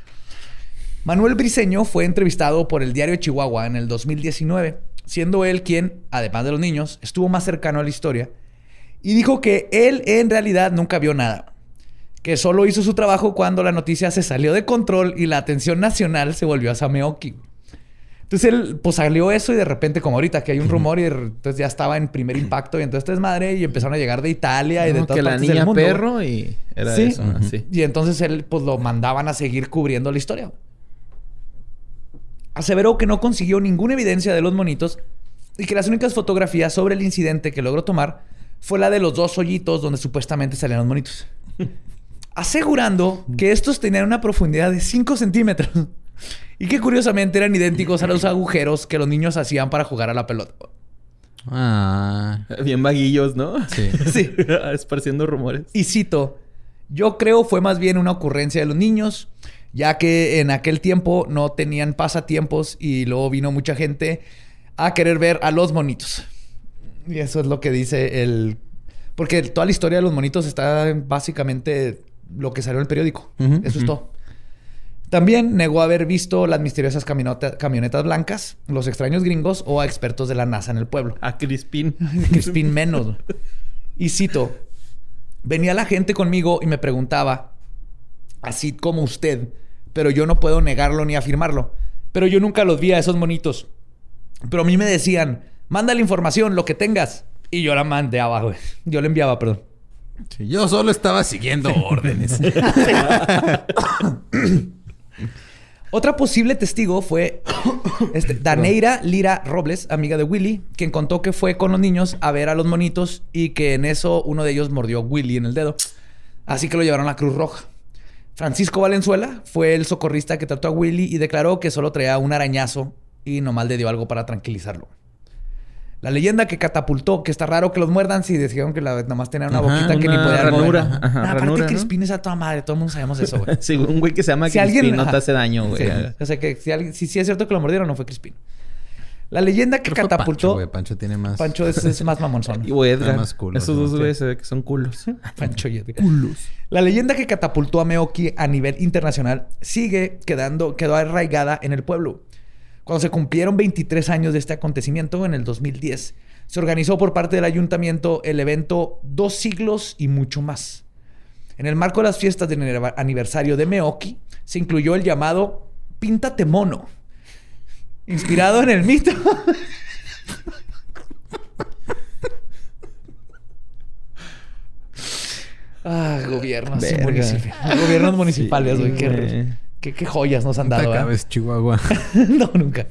Manuel Briseño fue entrevistado por el diario Chihuahua en el 2019, siendo él quien, además de los niños, estuvo más cercano a la historia y dijo que él en realidad nunca vio nada, que solo hizo su trabajo cuando la noticia se salió de control y la atención nacional se volvió a Sameoki. Entonces él, pues salió eso y de repente, como ahorita que hay un rumor y entonces ya estaba en primer impacto y entonces es madre y empezaron a llegar de Italia y de todas que la del niña mundo. perro y era Sí. eso. así. Y entonces él, pues lo mandaban a seguir cubriendo la historia. Aseveró que no consiguió ninguna evidencia de los monitos y que las únicas fotografías sobre el incidente que logró tomar fue la de los dos hoyitos donde supuestamente salían los monitos. Asegurando que estos tenían una profundidad de 5 centímetros y que curiosamente eran idénticos a los agujeros que los niños hacían para jugar a la pelota. Ah. Bien vaguillos, ¿no? Sí. *laughs* Sí. *laughs* Esparciendo rumores. Y cito, yo creo fue más bien una ocurrencia de los niños, ya que en aquel tiempo no tenían pasatiempos y luego vino mucha gente a querer ver a los monitos. Y eso es lo que dice el... Porque toda la historia de los monitos está en básicamente lo que salió en el periódico. Eso es todo. También negó haber visto las misteriosas camioneta- camionetas blancas, los extraños gringos o a expertos de la NASA en el pueblo. A Crispin. *laughs* Crispin menos. Y cito, venía la gente conmigo y me preguntaba, así como usted, pero yo no puedo negarlo ni afirmarlo. Pero yo nunca los vi a esos monitos. Pero a mí me decían, manda la información, lo que tengas. Y yo la mandaba, güey. *laughs* Yo la enviaba, perdón. Sí, Yo solo estaba siguiendo *laughs* órdenes. *coughs* Otra posible testigo fue *coughs* este, *coughs* Daneira Lira Robles, amiga de Willy, quien contó que fue con los niños a ver a los monitos y que en eso uno de ellos mordió a Willy en el dedo. Así que lo llevaron a la Cruz Roja. Francisco Valenzuela fue el socorrista que trató a Willy y declaró que solo traía un arañazo y nomás le dio algo para tranquilizarlo. La leyenda que catapultó, que está raro que los muerdan si dijeron que la, nada más tenían una Ajá, boquita que ni una podían ranura. mover. Ajá, Nah, aparte ranura, ¿no? Crispín es a toda madre. Todo el mundo sabemos eso, güey. *laughs* Sí, un güey que se llama Si Crispin alguien- no te hace daño, güey. Sí. O sea, que si, alguien, si, sí es cierto que lo mordieron, no fue Crispín. La leyenda que catapultó... Pancho, güey. Pancho tiene más... Pancho es, es más mamonzón. *laughs* Y güey, Edgar. Además, culos, Esos dos Sí. güeyes se ve que son culos. *laughs* Pancho y Edgar. La leyenda que catapultó a Meoki a nivel internacional sigue quedando, quedó arraigada en el pueblo. Cuando se cumplieron 23 años de este acontecimiento, en el 2010, se organizó por parte del ayuntamiento el evento Dos siglos y mucho más. En el marco de las fiestas del aniver- aniversario de Meoki, se incluyó el llamado Píntate Mono, inspirado en el mito. *laughs* Ah, gobiernos municipios. Gobiernos municipales. Sí, güey. qué- qué joyas nos han dado. ¿eh? acabes, Chihuahua. *laughs* no, nunca.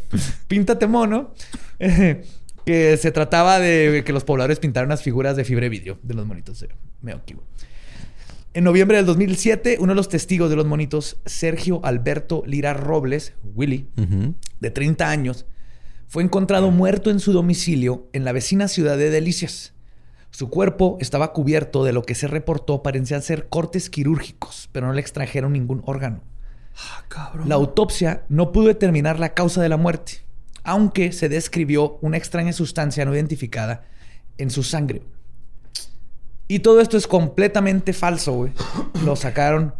Píntate mono. *laughs* que se trataba de que los pobladores pintaran unas figuras de fibra de vidrio de los monitos de Meoki. güey. En noviembre del 2007, uno de los testigos de los monitos, Sergio Alberto Lira Robles, Willy, de 30 años, fue encontrado muerto en su domicilio en la vecina ciudad de Delicias. Su cuerpo estaba cubierto de lo que se reportó parecían ser cortes quirúrgicos, pero no le extrajeron ningún órgano. La autopsia no pudo determinar la causa de la muerte, aunque se describió una extraña sustancia no identificada en su sangre. Y todo esto es completamente falso, güey. Lo sacaron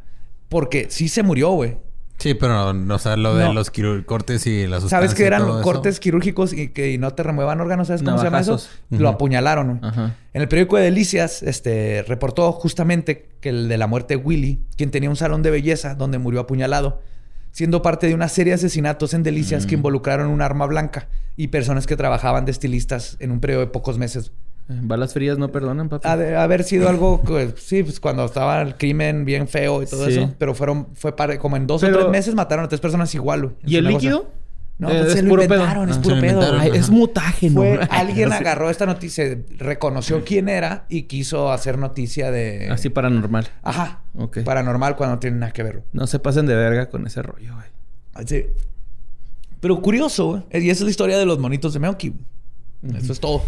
porque sí se murió, güey. Sí, pero, no, o sea, lo de No. los cortes y la sustancia ¿Sabes que eran eso. cortes quirúrgicos y que y no te remuevan órganos? ¿Sabes cómo se llama eso? Lo apuñalaron. Ajá. En el periódico de Delicias este, reportó justamente que el de la muerte de Willy, quien tenía un salón de belleza donde murió apuñalado, siendo parte de una serie de asesinatos en Delicias Mm. que involucraron un arma blanca y personas que trabajaban de estilistas en un periodo de pocos meses. Balas frías no perdonan, papi. Ha de haber sido algo, que, sí, pues cuando estaba el crimen bien feo y todo Sí. eso, pero fueron, fue para, como en dos o tres meses mataron a tres personas igual. güey, ¿Y el líquido? No, Eh, pues es se lo pedo. inventaron, es Ah, puro pedo. Ay, es mutágeno. Fue alguien *laughs* agarró esta noticia, reconoció quién era y quiso hacer noticia de. Así paranormal. Ajá. Ok. Paranormal cuando no tiene nada que ver. No se pasen de verga con ese rollo, güey. Sí. Pero curioso, güey. Y esa es la historia de los monitos de Meoki. Eso es todo.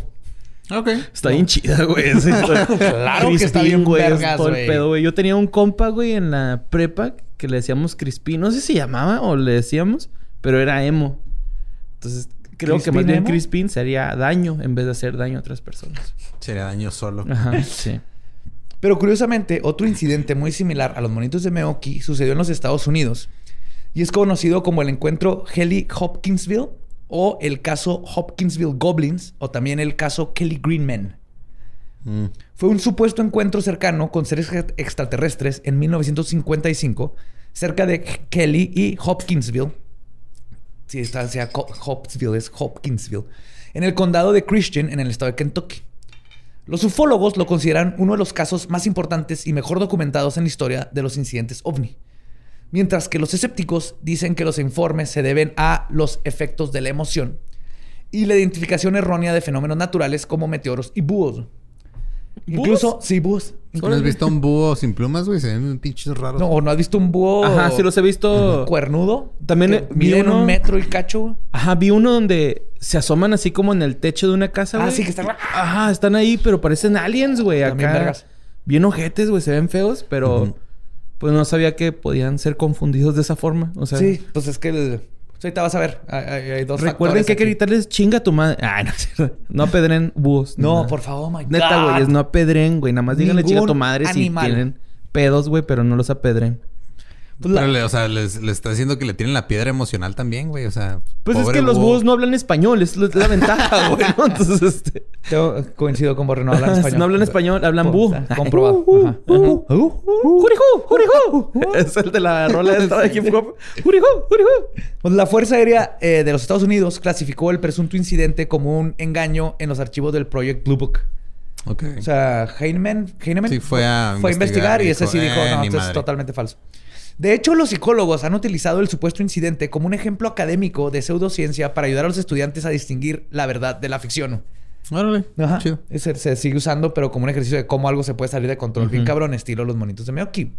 Ok. Está bien chida, güey. *laughs* Claro que está Crispín, bien güey. vergas, todo el pedo, güey. Yo tenía un compa, güey, en la prepa que le decíamos Crispín. No sé si llamaba o le decíamos, pero era emo. Entonces, creo que ¿Crispín más bien emo? Crispín sería daño en vez de hacer daño a otras personas. Sería daño solo. Ajá, *laughs* sí. Pero curiosamente, otro incidente muy similar a los monitos de Meoki sucedió en los Estados Unidos. Y es conocido como el encuentro Helly Hopkinsville o el caso Hopkinsville Goblins o también el caso Kelly Greenman. Mm. Fue un supuesto encuentro cercano con seres ex- extraterrestres en 1955 cerca de Kelly y Hopkinsville. Sí, está sea Hopkinsville, es Hopkinsville. En el condado de Christian, en el estado de Kentucky. Los ufólogos lo consideran uno de los casos más importantes y mejor documentados en la historia de los incidentes ovni. Mientras que los escépticos dicen que los informes se deben a los efectos de la emoción y la identificación errónea de fenómenos naturales como meteoros y búhos. Incluso, sí, búhos. ¿No has visto un búho sin plumas, güey? Se ven pinches raros. No, ¿o no has visto un búho Ajá, sí los he visto. cuernudo. También, vi miden uno- un metro y cacho. güey. Ajá, vi uno donde se asoman así como en el techo de una casa, Ah, güey. sí, que están- Ajá, están ahí, pero parecen aliens, güey. También Acá. vergas. Bien ojetes, güey. Se ven feos, pero... Pues no sabía que podían ser confundidos de esa forma. O sea... Sí, pues es que el... pues ahorita vas a ver. Hay, hay- dos Recuerden que hay que gritarles chinga a tu madre. Ay, *laughs* no, es cierto. no apedren búhos. No, nada. por favor, my Neta, God. güey, no apedren, güey. Nada más díganle chinga a tu madre animal. si tienen pedos, güey, pero no los apedren. Pues la- Pero, le- o sea, les, les está diciendo que le tienen la piedra emocional también, güey. O sea, Pues es que los búho. búhos no hablan español. Es la ventaja, *laughs* güey. ¿no? Entonces, este... Yo coincido con Borre, *laughs* no hablan español. No hablan español, hablan búho. está comprobado. Uh, uh, uh, uh, uh, jurijú, jurijú. Es el de la rola de hip hop. *laughs* Jurijú, jurijú. Pues la Fuerza Aérea eh, de los Estados Unidos clasificó el presunto incidente como un engaño en los archivos del Project Blue Book. Ok. O sea, Heinemann, Heinemann Sí, fue a fue a investigar investigar y y ese sí dijo, "Eh, no, esto es madre". totalmente falso. De hecho, los psicólogos han utilizado el supuesto incidente como un ejemplo académico de pseudociencia para ayudar a los estudiantes a distinguir la verdad de la ficción. Órale. Ajá. Chido. Se, se sigue usando, pero como un ejercicio de cómo algo se puede salir de control bien cabrón, estilo los monitos de Meoki.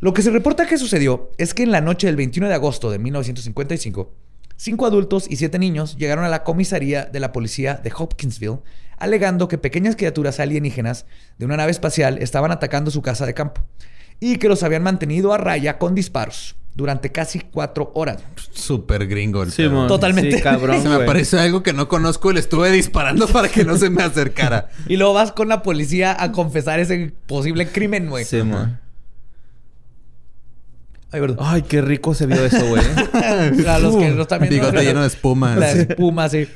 Lo que se reporta que sucedió es que en la noche del 21 de agosto de 1955, cinco adultos y siete niños llegaron a la comisaría de la policía de Hopkinsville alegando que pequeñas criaturas alienígenas de una nave espacial estaban atacando su casa de campo y que los habían mantenido a raya con disparos durante casi cuatro horas. Súper gringo el Sí. Totalmente. Sí, cabrón, *laughs* Se me parece algo que no conozco y le estuve disparando para que no se me acercara. *laughs* Y luego vas con la policía a confesar ese posible crimen, güey. Sí, mon. Ay, perdón. Ay, qué rico se vio eso, güey. *laughs* A los que no están viendo. Bigote lleno de espuma. La espuma, sí.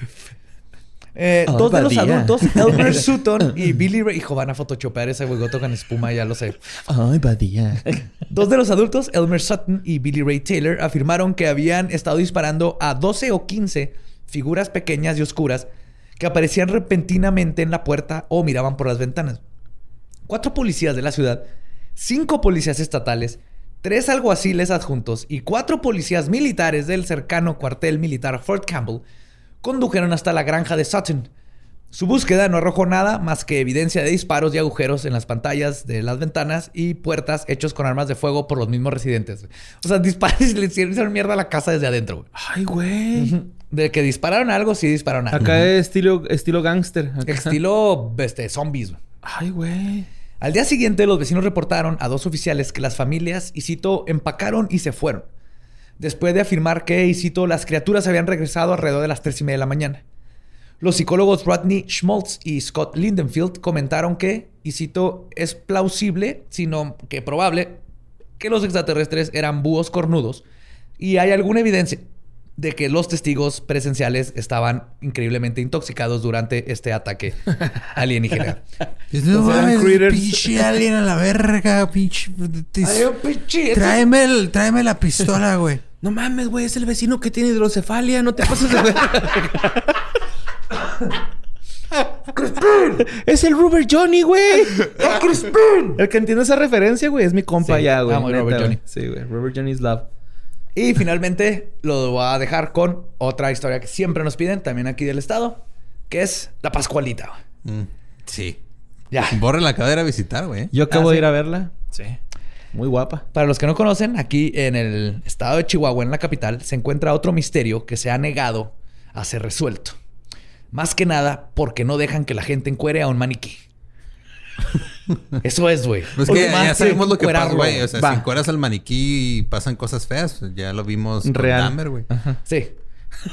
Eh, Ay, dos de los adultos, *laughs* Elmer Sutton y Billy Ray. Hijo, van a photoshopear ese bigote con espuma, ya lo sé. Ay, badía. *laughs* Dos de los adultos, Elmer Sutton y Billy Ray Taylor, afirmaron que habían estado disparando a 12 o 15 figuras pequeñas y oscuras que aparecían repentinamente en la puerta o miraban por las ventanas. Cuatro policías de la ciudad, cinco policías estatales, tres alguaciles adjuntos y cuatro policías militares del cercano cuartel militar Fort Campbell condujeron hasta la granja de Sutton. Su búsqueda no arrojó nada más que evidencia de disparos y agujeros en las pantallas de las ventanas y puertas hechos con armas de fuego por los mismos residentes. O sea, *laughs* disparos y le hicieron mierda a la casa desde adentro. güey. Ay, güey. De que dispararon algo, sí dispararon algo. Acá es estilo, estilo gangster. Acá. Estilo este, zombies. güey. Ay, güey. Al día siguiente, los vecinos reportaron a dos oficiales que las familias, y cito, empacaron y se fueron. Después de afirmar que, y cito, las criaturas habían regresado alrededor de las tres y media de la mañana. Los psicólogos Rodney Schmaltz y Scott Lindenfield comentaron que, y cito, es plausible, sino que probable, que los extraterrestres eran búhos cornudos y hay alguna evidencia de que los testigos presenciales estaban increíblemente intoxicados durante este ataque *laughs* alienígena. No eran mames, pinche alien a la verga, pinche. Ay, pinche, Tráeme, el, tráeme la pistola, *laughs* güey. No mames, güey. Es el vecino que tiene hidrocefalia. No te pases de ver. *laughs* es el Rubber Johnny, güey. El que entiende esa referencia, güey, es mi compa Sí, ya, güey. Rubber güey. Johnny. Sí, güey. Rubber Johnny's love. Y finalmente lo voy a dejar con otra historia que siempre nos piden, también aquí del estado, que es la Pascualita. Mm, sí. Ya. Borre la ir a visitar, güey. Yo acabo Ah, de sí. ir a verla. Sí. Muy guapa. Para los que no conocen, aquí en el estado de Chihuahua, en la capital, se encuentra otro misterio que se ha negado a ser resuelto. Más que nada porque no dejan que la gente encuere a un maniquí. *laughs* Eso es, güey. Pues que ya sabemos lo que pasa, güey. O sea, Va. si encueras al maniquí y pasan cosas feas, pues ya lo vimos con Real. Dahmer, güey. Sí.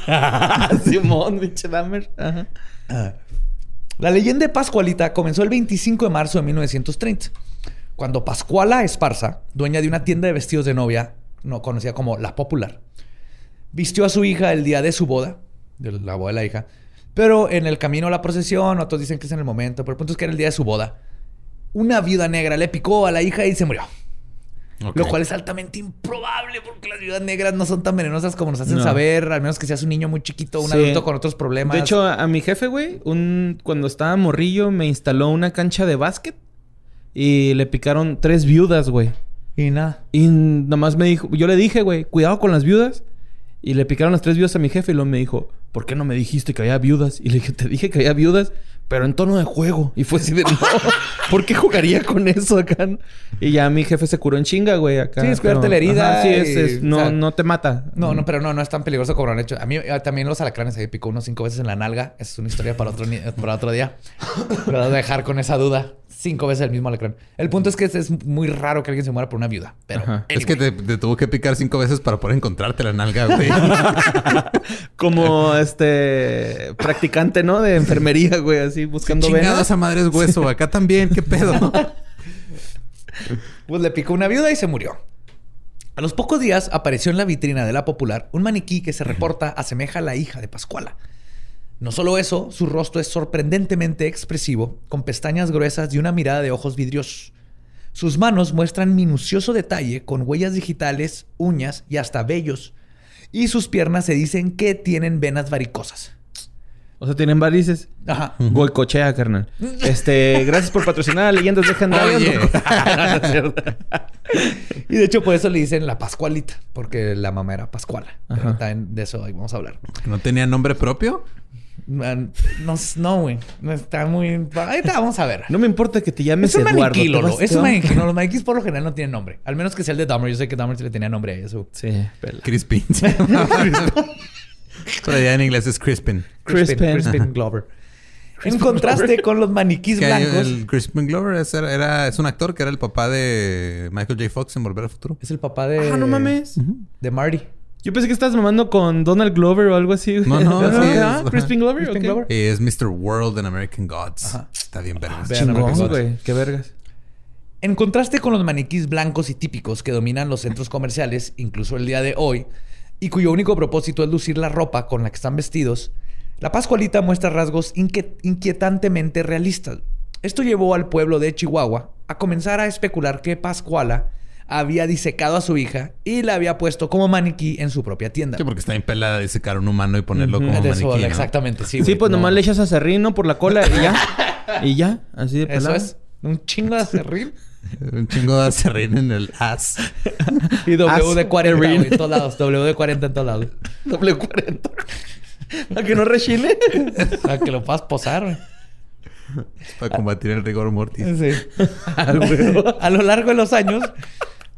*laughs* Simón, pinche Dahmer. Ajá. La leyenda de Pascualita comenzó el 25 de marzo de 1930, cuando Pascuala Esparza, dueña de una tienda de vestidos de novia, no conocida como La Popular, vistió a su hija el día de su boda, de la boda de la hija, pero en el camino a la procesión, otros dicen que es en el momento, pero el punto es que era el día de su boda, una viuda negra le picó a la hija y se murió. Lo cual es altamente improbable porque las viudas negras no son tan venenosas como nos hacen No. saber, al menos que seas un niño muy chiquito, un Sí. adulto con otros problemas. De hecho, a, a mi jefe, güey, un, cuando estaba morrillo, me instaló una cancha de básquet y le picaron tres viudas, güey. y nada. Y nomás me dijo, yo le dije, güey, cuidado con las viudas. Y le picaron las tres viudas a mi jefe y luego me dijo, ¿por qué no me dijiste que había viudas? Y le dije, te dije que había viudas, pero en tono de juego. Y fue así de, no, ¿por qué jugaría con eso acá? Y ya mi jefe se curó en chinga, güey, acá. Sí, es cuidarte pero- la herida Ajá, sí, es, no, o sea, no te mata. No, no, pero no, no es tan peligroso como lo han hecho. A mí eh, también los alacranes se picó unos cinco veces en la nalga. Esa es una historia para otro, para otro día. Pero voy a dejar con esa duda. Cinco veces el mismo alacrán. El punto es que es, es muy raro que alguien se muera por una viuda. Pero. Es que te, te tuvo que picar cinco veces para poder encontrarte la nalga, güey. *laughs* Como este practicante, ¿no? De enfermería, güey, así buscando Chingada venas. esa madre es hueso. Acá también, ¿qué pedo? *laughs* Pues le picó una viuda y se murió. A los pocos días apareció en la vitrina de la popular un maniquí que se reporta asemeja a la hija de Pascuala. No solo eso, su rostro es sorprendentemente expresivo, con pestañas gruesas y una mirada de ojos vidriosos. Sus manos muestran minucioso detalle con huellas digitales, uñas y hasta vellos. Y sus piernas se dicen que tienen venas varicosas. O sea, tienen varices. Ajá. Goicochea, carnal. Este, gracias por patrocinar a Leyendas es cierto. Y de hecho por eso le dicen la Pascualita, porque la mamá era Pascuala. Pero Ajá. también de eso ahí vamos a hablar. ¿No tenía nombre propio? Man, No, no, güey. No está muy. Ahorita vamos a ver. No me importa que te llames es un Eduardo. maniquí, Lolo. vas- Es un maniquí. No, los maniquís por lo general no tienen nombre. Al menos que sea el de Dahmer. Yo sé que Dahmer sí le tenía nombre a eso. Sí, pela. Crispin. *laughs* Pero ya en inglés es Crispin. Crispin, Crispin. Crispin Glover. En contraste con los maniquís blancos. el Crispin Glover es, era, es un actor que era el papá de Michael J. Fox en Volver al Futuro. Es el papá de. Ah, no mames. De Marty. Yo pensé que estabas mamando con Donald Glover o algo así. güey. No, no, *laughs* sí Ah, es- Crispin Glover. Crispin. Glover. Y es Mr. World in American Gods. Está bien vergas. Chingón, güey. Qué vergas. En contraste con los maniquís blancos y típicos que dominan los centros comerciales, incluso el día de hoy, y cuyo único propósito es lucir la ropa con la que están vestidos, la Pascualita muestra rasgos inquietantemente realistas. Esto llevó al pueblo de Chihuahua a comenzar a especular que Pascuala había disecado a su hija y la había puesto como maniquí en su propia tienda. Sí, porque está bien pelada de secar un humano y ponerlo como De eso, maniquí, ¿no? Exactamente, sí. Sí, pues No. nomás le echas a serrino por la cola y ya. *laughs* y ya, así de Eso pelado. es. Un chingo de acerrín. *laughs* Un chingo de acerrín en el as. Y WD-40 güey, Acerrín. en todos lados. WD-40 en todos lados. Doble 40. Para que no rechine. Para que lo puedas posar, güey. Para combatir el rigor mortis. Sí. *laughs* A lo largo de los años,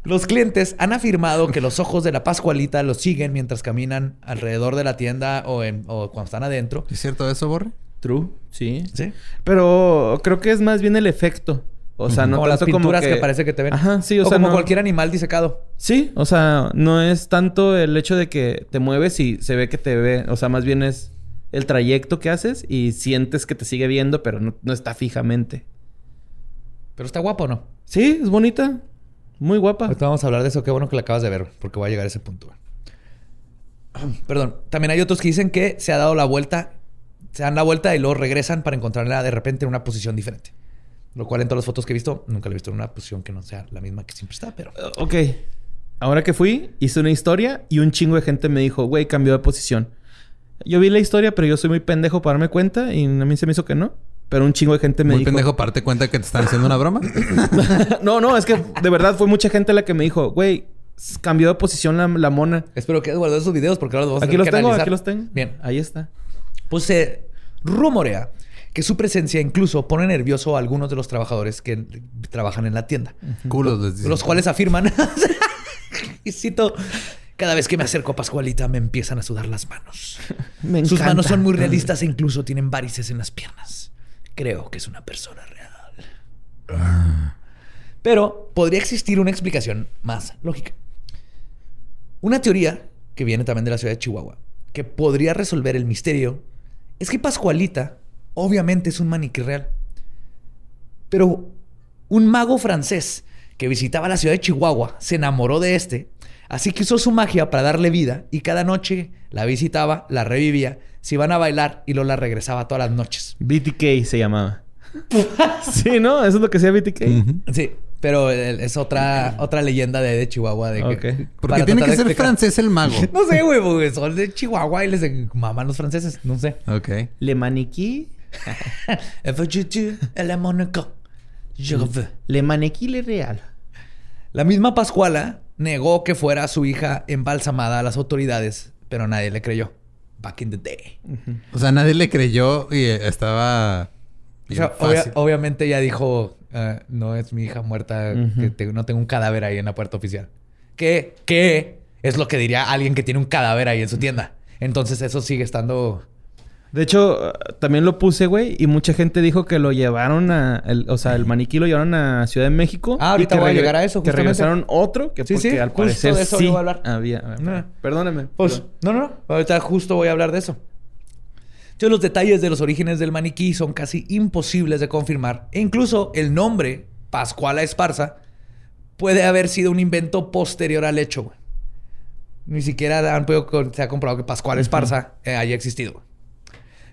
los clientes han afirmado que los ojos de la Pascualita los siguen mientras caminan alrededor de la tienda o, en- o cuando están adentro. ¿Es cierto eso, Borre? True, sí. Sí. Pero creo que es más bien el efecto. O sea, no como las tanto pinturas como que... parece que te ven. Ajá, sí, o, o sea, como no- cualquier animal disecado. Sí, o sea, no es tanto el hecho de que te mueves y se ve que te ve. O sea, más bien es el trayecto que haces y sientes que te sigue viendo, pero no, no está fijamente. Pero está guapo, ¿o ¿no? Sí, es bonita. Muy guapa. Ahorita vamos a hablar de eso. Qué bueno que la acabas de ver, porque voy a llegar a ese punto. *clears throat* Perdón. También hay otros que dicen que se ha dado la vuelta, se dan la vuelta y luego regresan para encontrarla de repente en una posición diferente. Lo cual en todas las fotos que he visto, nunca la he visto en una posición que no sea la misma que siempre está, pero... Ok. Ahora que fui, hice una historia y un chingo de gente me dijo, güey, cambió de posición. Yo vi la historia, pero yo soy muy pendejo para darme cuenta y a mí se me hizo que no. Pero un chingo de gente me Muy dijo... pendejo, parte cuenta que te están haciendo una broma. *laughs* no, no, es que de verdad fue mucha gente la que me dijo, güey, cambió de posición la, la mona. Espero que hayas guardado esos videos porque ahora los vamos a Aquí tener los que tengo, analizar. aquí los tengo. Bien. Ahí está. Pues se rumorea que su presencia incluso pone nervioso a algunos de los trabajadores que trabajan en la tienda. Culos les dicen. Los cuales afirman, *laughs* y cito, cada vez que me acerco a Pascualita me empiezan a sudar las manos. *laughs* Me Sus encanta. manos son muy realistas e incluso tienen varices en las piernas. Creo que es una persona real. Pero podría existir una explicación más lógica. Una teoría que viene también de la ciudad de Chihuahua, que podría resolver el misterio, es que Pascualita obviamente es un maniquí real. Pero un mago francés que visitaba la ciudad de Chihuahua se enamoró de este, así que usó su magia para darle vida y cada noche la visitaba, la revivía, se iban a bailar y lo la regresaba todas las noches. BTK se llamaba. *laughs* sí, ¿no? Eso es lo que sea BTK. Sí, pero es otra, otra leyenda de, de Chihuahua. De que, Ok. Porque tiene que ser explicar- francés el mago. *laughs* No sé, güey, porque son de Chihuahua y les maman los franceses. No sé. Ok. Le maniquí. *laughs* Je veux. Le maniquí le real. La misma Pascuala negó que fuera su hija embalsamada a las autoridades, pero nadie le creyó. Back in the day. O sea, nadie le creyó y eh, estaba... O bien sea, obvia- fácil. obviamente ella dijo, eh, no es mi hija muerta, que te- no tengo un cadáver ahí en la puerta oficial. ¿Qué? ¿Qué? Es lo que diría alguien que tiene un cadáver ahí en su tienda. Entonces eso sigue estando... De hecho, también lo puse, güey, y mucha gente dijo que lo llevaron a... el- o sea, el maniquí lo llevaron a Ciudad de México. Ah, ahorita y que voy a llegar a eso, Que justamente. regresaron otro, que Sí, porque sí, al justo parecer de eso sí iba a hablar. había... Perdóname. Pues, no, no, no. Ahorita justo voy a hablar de eso. Entonces, los detalles de los orígenes del maniquí son casi imposibles de confirmar. E incluso el nombre, Pascuala Esparza, puede haber sido un invento posterior al hecho. güey. Ni siquiera han podido se ha comprobado que Pascuala Esparza eh, haya existido.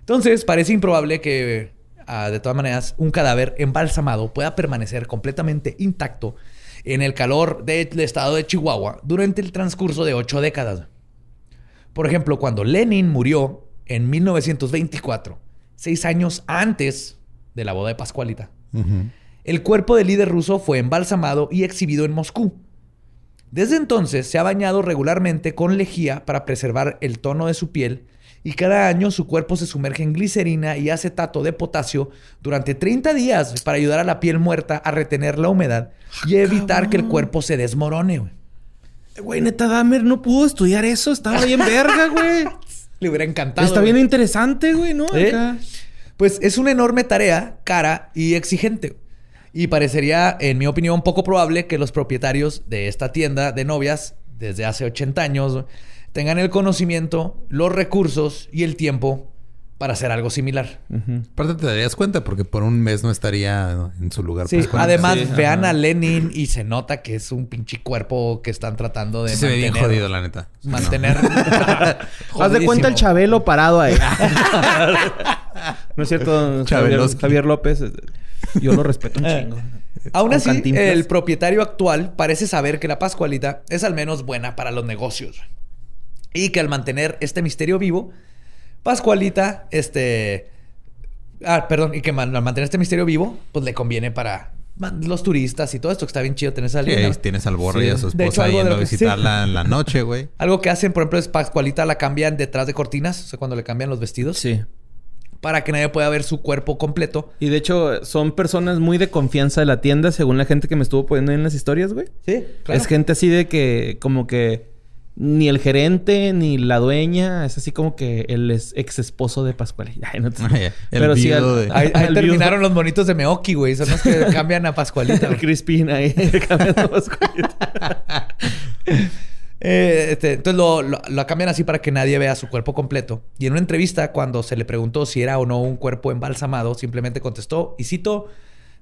Entonces, parece improbable que, ah, de todas maneras, un cadáver embalsamado pueda permanecer completamente intacto en el calor del estado de Chihuahua durante el transcurso de ocho décadas. Por ejemplo, cuando Lenin murió en 1924, seis años antes de la boda de Pascualita, el cuerpo del líder ruso fue embalsamado y exhibido en Moscú. Desde entonces se ha bañado regularmente con lejía para preservar el tono de su piel y cada año su cuerpo se sumerge en glicerina y acetato de potasio durante 30 días para ayudar a la piel muerta a retener la humedad y evitar que el cuerpo se desmorone. güey. Güey, neta, Dahmer no pudo estudiar eso. Estaba bien verga, güey. *laughs* Le hubiera encantado. Está güey. bien interesante, güey, ¿no? ¿Eh? Acá. Pues es una enorme tarea, cara y exigente. Y parecería, en mi opinión, poco probable que los propietarios de esta tienda de novias, desde hace 80 años, tengan el conocimiento, los recursos y el tiempo para hacer algo similar. Aparte te darías cuenta porque por un mes no estaría en su lugar. Sí, además, Sí, vean ajá. a Lenin y se nota que es un pinche cuerpo que están tratando de Sí se ve bien mantener- jodido, la neta. Mantener. *laughs* Haz de cuenta el. Chabelo parado ahí. *laughs* no es cierto, Javier. Javier López. Yo lo respeto un chingo. Aún así, el propietario actual parece saber que la Pascualita es al menos buena para los negocios. Y que al mantener este misterio vivo, Pascualita, este... Ah, perdón, y que man- al mantener este misterio vivo, pues le conviene para man- los turistas y todo esto, que está bien chido tener esa Sí, tienes al borre y a su hecho, esposa yendo a sí. visitarla en la noche, güey. *laughs* Algo que hacen, por ejemplo, es Pascualita la cambian detrás de cortinas, o sea, cuando le cambian los vestidos, Sí. para que nadie pueda ver su cuerpo completo. Y de hecho, son personas muy de confianza de la tienda, según la gente que me estuvo poniendo en las historias, güey. Sí, Es gente así de que, como que ni el gerente ni la dueña, es así como que el ex esposo de Pascual. *laughs* Ay, no te- El Pero sí, viudo al- de- Ahí, *laughs* terminaron los monitos de Meoki, güey. Son los que *laughs* cambian a Pascualita. El. Crispin ahí cambiando Pascualita. Eh, este, entonces lo, lo- lo cambian así para que nadie vea su cuerpo completo. Y en una entrevista, cuando se le preguntó si era o no un cuerpo embalsamado, simplemente contestó, y cito,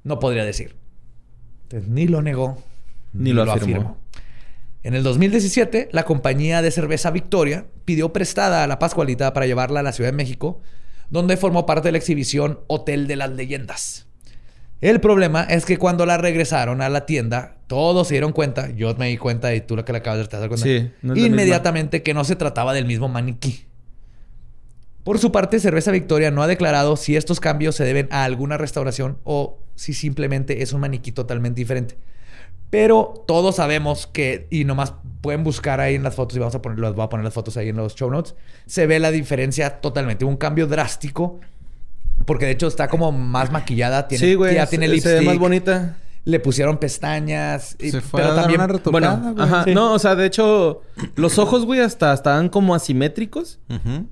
no podría decir. Entonces, ni lo negó, Ni lo afirmó. En el 2017, la compañía de cerveza Victoria pidió prestada a la Pascualita para llevarla a la Ciudad de México, donde formó parte de la exhibición Hotel de las Leyendas. El problema es que cuando la regresaron a la tienda, todos se dieron cuenta, yo me di cuenta y tú lo que le acabas de cuenta, Sí, no es la inmediatamente que no se trataba del mismo maniquí. Por su parte, Cerveza Victoria no ha declarado si estos cambios se deben a alguna restauración o si simplemente es un maniquí totalmente diferente. Pero todos sabemos que, y nomás pueden buscar ahí en las fotos, y vamos a poner, las voy a poner las fotos ahí en los show notes, se ve la diferencia totalmente, un cambio drástico, porque de hecho está como más maquillada, tiene, sí, güey. ya tiene se- lipstick, Se ve más bonita. Le pusieron pestañas, y- Se fue pero a dar también una retocada, Bueno, güey. ajá. Sí. No, o sea, de hecho, los ojos, güey, hasta estaban como asimétricos.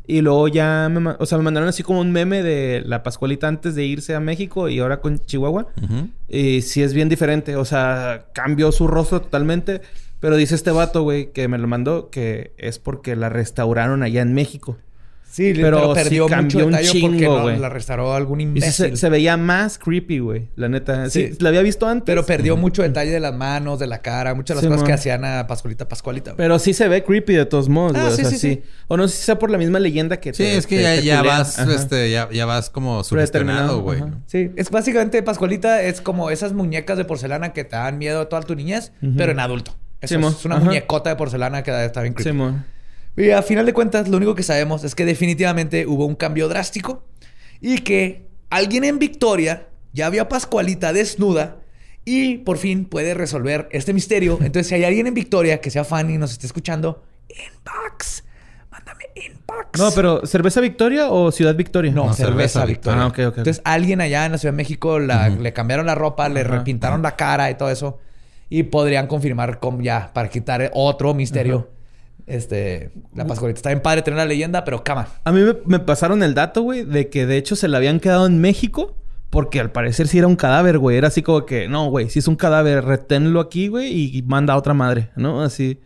Y luego ya me, o sea, me mandaron así como un meme de la Pascualita antes de irse a México y ahora con Chihuahua. Y sí es bien diferente. O sea, cambió su rostro totalmente. Pero dice este vato, güey, que me lo mandó, que es porque la restauraron allá en México. Sí, Pero pero, sí perdió cambió mucho un detalle porque chingo, no, güey. la restauró algún Y sí imbécil. se, se veía más creepy, güey. La neta. Sí, Sí. la había visto antes. Pero perdió mucho detalle de las manos, de la cara, muchas de las Sí, cosas que hacían a Pascualita Pascualita. güey. Pero sí se ve creepy de todos modos, Ah, güey. o sí, sea, sí, sí, sí. O no sé si sea por la misma leyenda que Sí, te- es que te- ya, te ya culean. vas, Ajá. este, ya, ya vas como sugestionado, güey. Sí, es básicamente Pascualita es como esas muñecas de porcelana que te dan miedo toda tu niñez, pero en adulto. Eso Simón, es una ajá. muñecota de porcelana que está bien creepy. Y a final de cuentas, lo único que sabemos es que definitivamente hubo un cambio drástico y que alguien en Victoria ya vio a Pascualita desnuda y por fin puede resolver este misterio. Entonces, si hay alguien en Victoria que sea fan y nos esté escuchando, inbox, mándame inbox. No, pero ¿cerveza Victoria o Ciudad Victoria? No, No, cerveza, cerveza Victoria. Ah, ok, ok, ok. Entonces, alguien allá en la Ciudad de México la- le cambiaron la ropa, le repintaron la cara y todo eso. Y podrían confirmar con ya, para quitar otro misterio. Este, la Pascualita. Está bien padre tener la leyenda, pero cama. A mí me, me pasaron el dato, güey, de que de hecho se la habían quedado en México. Porque al parecer sí era un cadáver, güey. Era así como que, no, güey, si es un cadáver, reténlo aquí, güey, y manda a otra madre, ¿no? Así.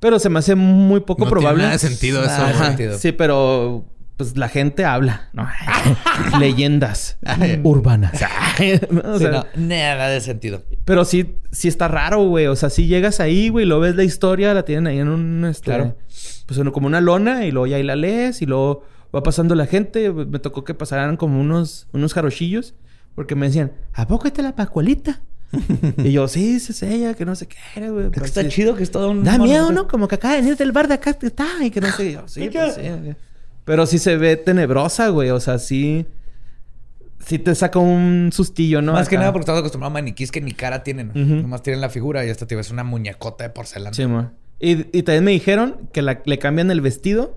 Pero se me hace muy poco No tiene probable. nada de sentido eso, Nada de güey. sentido. Sí, pero pues la gente habla, ¿no? *laughs* Leyendas urbanas. *laughs* ¿no? O Sí, sea, no, nada de sentido. Pero sí, sí está raro, güey. O sea, si llegas ahí, güey, lo ves la historia, la tienen ahí en un, este, Claro. pues en- como una lona y luego ya ahí la lees y luego va pasando la gente. Me tocó que pasaran como unos, unos jarochillos porque me decían, ¿a poco esta es la Pascualita? *laughs* y yo, sí, sí es ella, que no sé qué era, güey. Es pero que está sí- chido que es todo un... Da miedo, ¿no? Como que acaba de venir del bar de acá está y que no sé. Yo, sí, pues sí. Pero sí se ve tenebrosa, güey. O sea, sí... Sí te saca un sustillo, ¿no? Más que nada porque estamos acostumbrados a maniquís que ni cara tienen. Ujú. Nomás tienen la figura y esta tío es una muñecota de porcelana. Sí, mo. Y, y también me dijeron que la- le cambian el vestido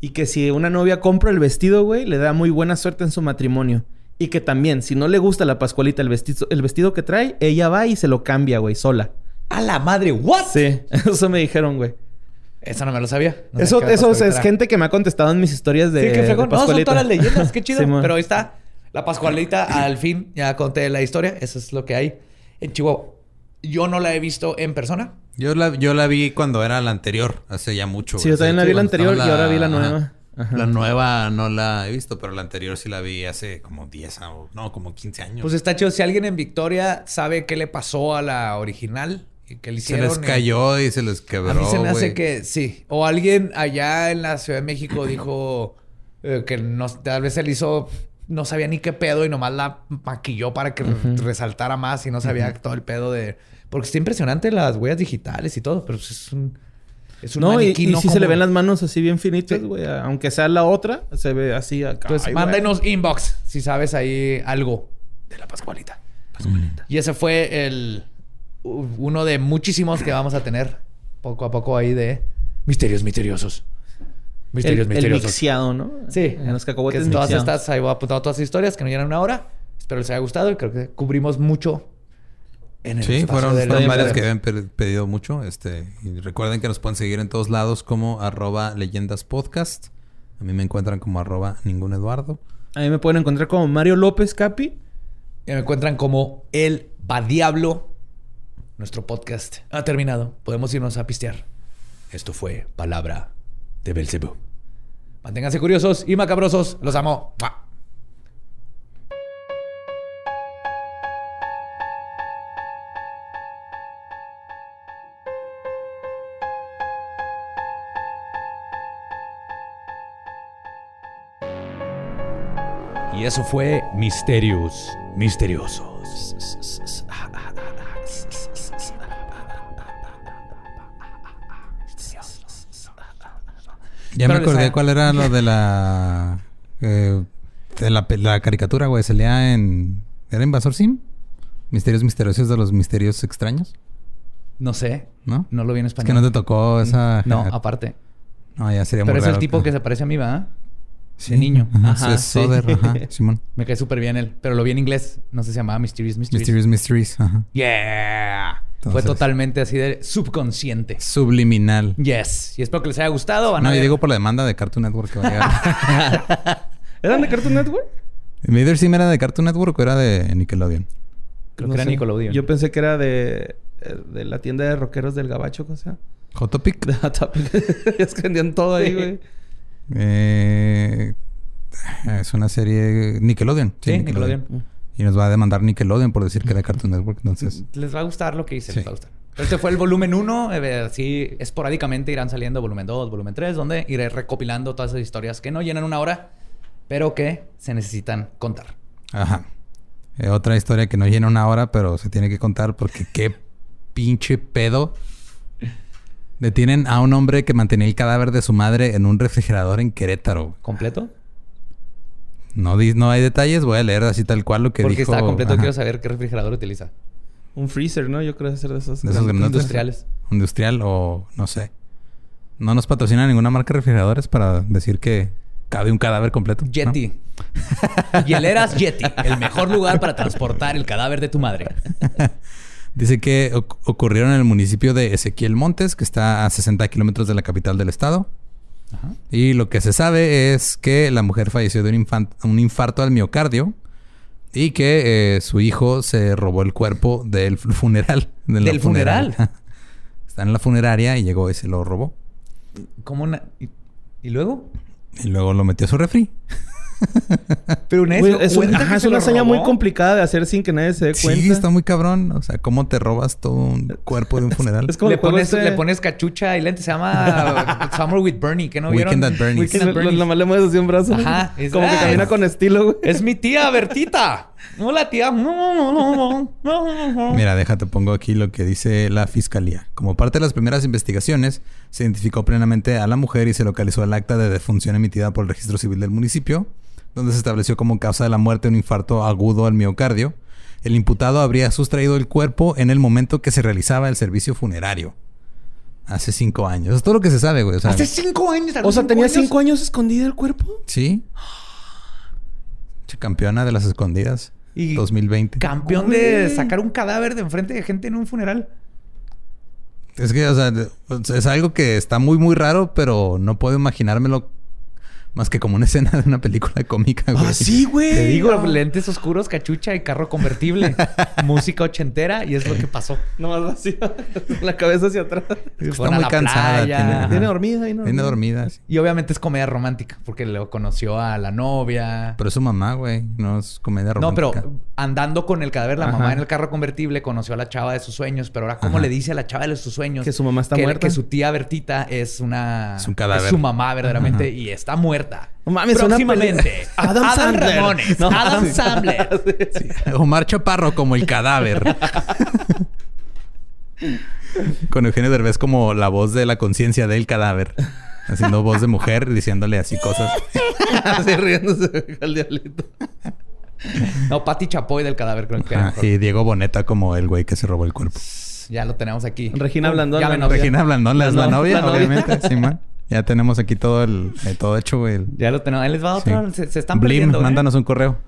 y que si una novia compra el vestido, güey, le da muy buena suerte en su matrimonio. Y que también, si no le gusta la Pascualita el vestido, el vestido que trae, ella va y se lo cambia, güey, sola. ¡A la madre! ¿What? Sí, *laughs* eso me dijeron, güey. Eso no me lo sabía. No Eso, la eso es, es gente que me ha contestado en mis historias de. Sí, qué fregón. No, son todas las leyendas. Qué *laughs* chido. Simón. Pero ahí está. La Pascualita, al fin, ya conté la historia. Eso es lo que hay en Chihuahua. Yo no la he visto en persona. Yo la, yo la vi cuando era la anterior, hace ya mucho. Sí, yo también la vi la anterior estaba y ahora vi la ajá. nueva. Ajá. La nueva no la he visto, pero la anterior sí la vi hace como 10 años, no, como 15 años. Pues está chido. Si alguien en Victoria sabe qué le pasó a la original y qué le se hicieron. les y- cayó y se les quebró. A mí se me hace que sí. O alguien allá en la Ciudad de México *clears throat* dijo eh, que no, tal vez él hizo, no sabía ni qué pedo y nomás la maquilló para que resaltara más y no sabía todo el pedo de. Porque está impresionante las huellas digitales y todo, pero pues es un. Es un No, y, y no sí se como- le ven las manos así bien finitas, Sí. güey. Aunque sea la otra, se ve así acá. Entonces, Ay, güey. mándanos inbox si sabes ahí algo de la Pascualita. Y ese fue el uno de muchísimos que vamos a tener poco a poco ahí de misterios misteriosos. Misterios el, el misteriosos. mixeado, ¿no? Sí. En los cacahuetes Que todas mixeados. estas, ahí voy apuntando todas las historias que no llegan a una hora. Espero les haya gustado y creo que cubrimos mucho en el Sí, espacio fueron, varias que habían pe- pedido mucho. Este, y recuerden que nos pueden seguir en todos lados como arroba leyendas podcast. A mí me encuentran como arroba ningún Eduardo. A mí me pueden encontrar como Mario López Capi. Y me encuentran como El Va Diablo. Nuestro podcast ha terminado. Podemos irnos a pistear. Esto fue Palabra de Belcebú. Manténganse curiosos y macabrosos. Los amo. Y eso fue Misterios Misteriosos. Ya me Pero acordé cuál era lo de la... *laughs* eh, de la, caricatura, güey. Salía en... ¿Era Invasor Sim? Misterios misteriosos de los misterios extraños, No sé. ¿no? No lo vi en Es español. que no te tocó esa... No, aparte. No, ya sería Pero muy es el tipo que se parece a mí, ¿va? De niño. Ajá, Ajá, es sí. Soder, ajá, *laughs* Simón. Me cae súper bien él. Pero lo vi en inglés. No sé si se llamaba Mysterious Mysteries. Mysterious Mysteries, ajá. Yeah. Fue totalmente así de subconsciente. Subliminal. Yes. Y espero que les haya gustado. Van No, y ver- digo por la demanda de Cartoon Network que va a llegar. *laughs* ¿Eran de Cartoon Network? ¿Vader Sim era de Cartoon Network o era de Nickelodeon? Creo No que era sé. Nickelodeon. Yo pensé que era de, eh, de la tienda de rockeros del Gabacho, o sea. Hot Topic. De *laughs* Hot Topic. es que vendían todo ahí, güey. Eh, es una serie Nickelodeon. Sí, Nickelodeon. Y nos va a demandar Nickelodeon por decir que era Cartoon Network. Entonces, Les va a gustar lo que hice. Sí. Les va a gustar. Este fue el volumen 1. Así esporádicamente irán saliendo volumen 2, volumen 3, donde iré recopilando todas esas historias que no llenan una hora, pero que se necesitan contar. ajá. Eh, otra historia que no llena una hora, pero se tiene que contar porque qué pinche pedo. Detienen a un hombre que mantenía el cadáver de su madre en un refrigerador en Querétaro. ¿Completo? No, no hay detalles, voy a leer así tal cual lo que Porque dijo. está completo. ajá, Quiero saber qué refrigerador utiliza. Un freezer, ¿no? Yo creo ser de esos. De esos grandes. Industriales. Industrial o no sé. No nos patrocina ninguna marca de refrigeradores para decir que cabe un cadáver completo. ¿no? Yeti. *laughs* Hieleras Yeti. El mejor lugar para transportar el cadáver de tu madre. *laughs* Dice que oc- ocurrieron en el municipio de Ezequiel Montes, que está a 60 kilómetros de la capital del estado. Y lo que se sabe es que la mujer falleció de un, un infarto al miocardio y que eh, su hijo se robó el cuerpo del fu- funeral. de ¿Del funeral? *laughs* Está en la funeraria y llegó y se lo robó. ¿Cómo una... ¿Y, y luego? Y luego lo metió a su refri. Pero una es, un- ajá, es una hazaña muy complicada de hacer sin que nadie se dé cuenta. Sí, está muy cabrón. O sea, ¿cómo te robas todo un cuerpo de un *laughs* funeral? Es como Le pones, este- le pones cachucha y lente. Se llama *laughs* Summer with Bernie. ¿Qué no vieron? Weekend at Bernie's. Weekend at Bernie's. Nomás le mueves así un brazo. Ajá, es- Como que ah, camina es- con estilo, güey. Es mi tía Bertita. *laughs* Hola, tía. Mira, déjate, pongo aquí lo que dice la fiscalía. Como parte de las primeras investigaciones, se identificó plenamente a la mujer y se localizó el acta de defunción emitida por el registro civil del municipio, donde se estableció como causa de la muerte un infarto agudo al miocardio. El imputado habría sustraído el cuerpo en el momento que se realizaba el servicio funerario. Hace cinco años. Eso es todo lo que se sabe, güey. O sea, Hace cinco años. O sea, tenía cinco años escondida el cuerpo. Sí. *gasps* Campeona de las escondidas. Y 2020. Campeón de sacar un cadáver de enfrente de gente en un funeral. Es que, o sea, es algo que está muy, muy raro, pero no puedo imaginármelo más que como una escena de una película cómica, güey. Ah, sí, güey. Te digo, No. lentes oscuros, cachucha y carro convertible. *laughs* Música ochentera y es lo que pasó. Nomás vacío. *laughs* La cabeza hacia atrás. Está muy cansada. Tiene, dormida y no. Viene dormida. sí. Y obviamente es comedia romántica porque lo conoció a la novia. Pero es su mamá, güey. No es comedia No, romántica. pero andando con el cadáver, la Ajá. mamá en el carro convertible conoció a la chava de sus sueños. Pero ahora, ¿cómo Ajá. le dice a la chava de sus sueños? Que su mamá está que, muerta. Que su tía Bertita es una... Es un cadáver. Es su mamá verdaderamente Ajá. y está muerta. No mames, una Próximamente. pelea- Adam Sandler. Ramones. No, Adam sí. Sandler. Omar Chaparro como el cadáver. Con Eugenio Derbez como la voz de la conciencia del cadáver. Haciendo voz de mujer, diciéndole así cosas. Así riéndose al diablito. No, Pati Chapoy del cadáver, creo que era mejor. y Diego Boneta como el güey que se robó el cuerpo. Ya lo tenemos aquí. Regina Blandón, la Llámenos. novia. Regina Blandón, la, La es la no- novia, la novia. obviamente. Simón. Ya tenemos aquí todo el, eh, todo hecho, güey. Ya lo tenemos. Ahí les va otro. Sí. Se, se están Blim, perdiendo. ¿eh? mándanos un correo.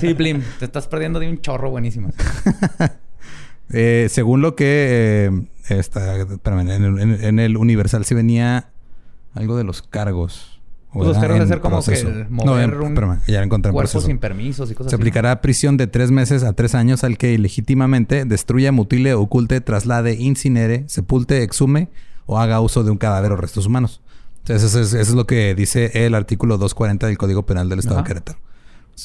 Sí, Blim. Te estás perdiendo de un chorro buenísimo. *laughs* Eh, según lo que eh, está, espérame, en, el, en- el Universal sí venía algo de los cargos. Pues los cargos de ser como que proceso. No, mover en- un espérame, ya encontré proceso. sin permisos y cosas Se así. aplicará prisión de tres meses a tres años al que ilegítimamente destruya, mutile, oculte, traslade, incinere, sepulte, exhume o haga uso de un cadáver o restos humanos. Entonces, eso es, eso es lo que dice el artículo 240 del Código Penal del Estado Ajá. de Querétaro.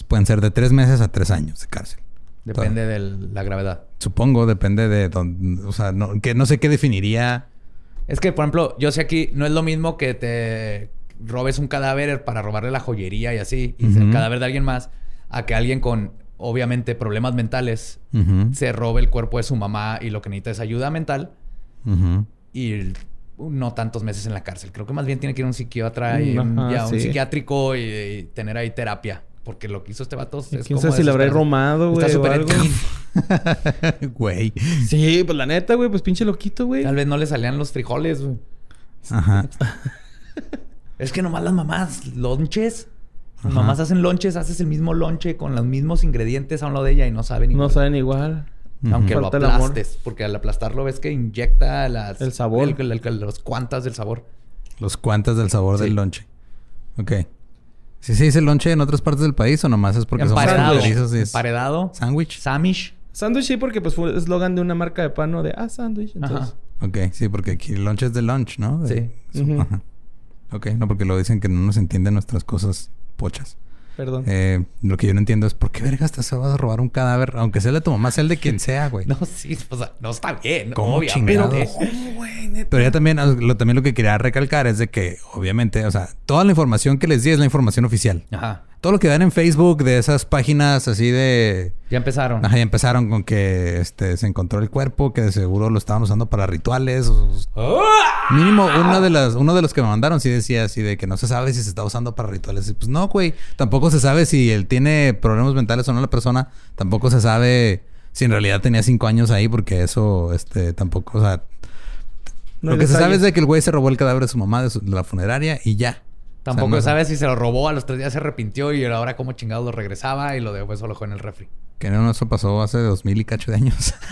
Pueden ser de tres meses a tres años de cárcel. Depende de la gravedad. Supongo, depende de dónde. O sea, no, que no sé qué definiría. Es que, por ejemplo, yo sé aquí, no es lo mismo que te robes un cadáver para robarle la joyería y así, y el cadáver de alguien más, a que alguien con, obviamente, problemas mentales se robe el cuerpo de su mamá y lo que necesita es ayuda mental y no tantos meses en la cárcel. Creo que más bien tiene que ir a un psiquiatra y un, ajá, ya, un psiquiátrico y, y tener ahí terapia. Porque lo que hizo este vato es ¿Quién como sabe si le habrá romado, güey? Está súper. *laughs* Güey. Sí, pues la neta, güey. Pues pinche loquito, güey. Tal vez no le salían los frijoles, güey. Ajá. *laughs* Es que nomás las mamás, lonches. Mamás hacen lonches, haces el mismo lonche con los mismos ingredientes a un lado de ella y no saben igual. No saben igual. Aunque lo Falta aplastes. Porque al aplastarlo ves que inyecta las... El sabor. el- el- el- los cuantas del sabor. Los cuantas del sabor Sí. del lonche. Ok. ¿Sí se dice lonche en otras partes del país o nomás es porque Emparedado. es Emparedado. sándwich? Samish. Sándwich sí, porque pues fue eslogan de una marca de pan, ¿no? De, ah, sándwich. Entonces, Ajá. Ok, sí, porque aquí el lunch es de lunch, ¿no? De- Sí. Ujú. Ajá. Ok, no, porque lo dicen que no nos entienden nuestras cosas pochas. Perdón. Eh, lo que yo no entiendo es por qué vergas te vas a robar un cadáver, aunque sea el de tu mamá, sea el de quien sea, güey. *laughs* No, sí, o sea, no está bien. ¿Cómo obviamente. chingados? Pero ya también, lo, también lo que quería recalcar es de que, obviamente, o sea, toda la información que les di es la información oficial. Ajá. Todo lo que dan en Facebook de esas páginas así de... Ya empezaron. Ajá, ya empezaron con que este, se encontró el cuerpo, que de seguro lo estaban usando para rituales. o- Mínimo, uno de, las, uno de los que me mandaron sí decía así de que no se sabe si se está usando para rituales. Y pues no, güey. Tampoco se sabe si él tiene problemas mentales o no la persona. Tampoco se sabe si en realidad tenía cinco años ahí, porque eso, este, tampoco, o sea... No lo que se sabe es de que el güey se robó el cadáver de su mamá de, su- de la funeraria y ya. Tampoco O sea, no- sabes si se lo robó, a los tres días se arrepintió y ahora cómo chingados lo regresaba y lo dejó eso lo dejó en el refri. Que no, eso pasó hace dos mil y cacho de años. *laughs*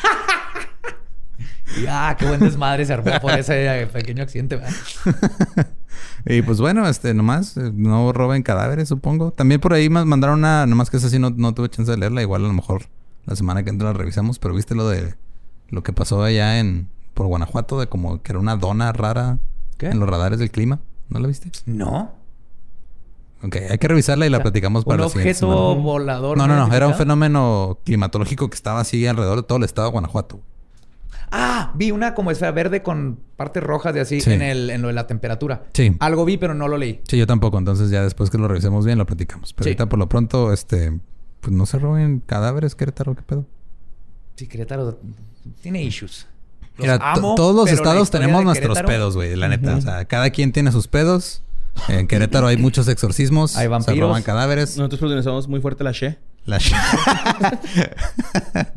Y ah, qué buen desmadre se armó por ese eh, pequeño accidente. *laughs* Y pues bueno, este, nomás, eh, no roben cadáveres, supongo. También por ahí más mandaron una, nomás que esa sí no, no tuve chance de leerla. Igual a lo mejor la semana que entra la revisamos, pero viste lo de lo que pasó allá en por Guanajuato, de como que era una dona rara ¿Qué? en los radares del clima. ¿No la viste? No. Ok, hay que revisarla y la platicamos para Un la siguiente objeto semana. volador. No, no, no, era un fenómeno climatológico que estaba así alrededor de todo el estado de Guanajuato. Ah, vi una como esfera verde con partes rojas de así Sí. en, el, en lo de la temperatura. Sí. Algo vi, pero no lo leí. Sí, yo tampoco. Entonces ya después que lo revisemos bien lo platicamos. Pero Sí. ahorita por lo pronto, este, pues no se roben cadáveres, Querétaro, ¿qué pedo? Sí, Querétaro tiene issues. Los Mira, amo, todos los estados tenemos nuestros Querétaro- pedos, güey, la neta. O sea, cada quien tiene sus pedos. En Querétaro hay muchos exorcismos. Hay Se vampiros. roban cadáveres. Nosotros pronunciamos muy fuerte la she. La sh- *laughs*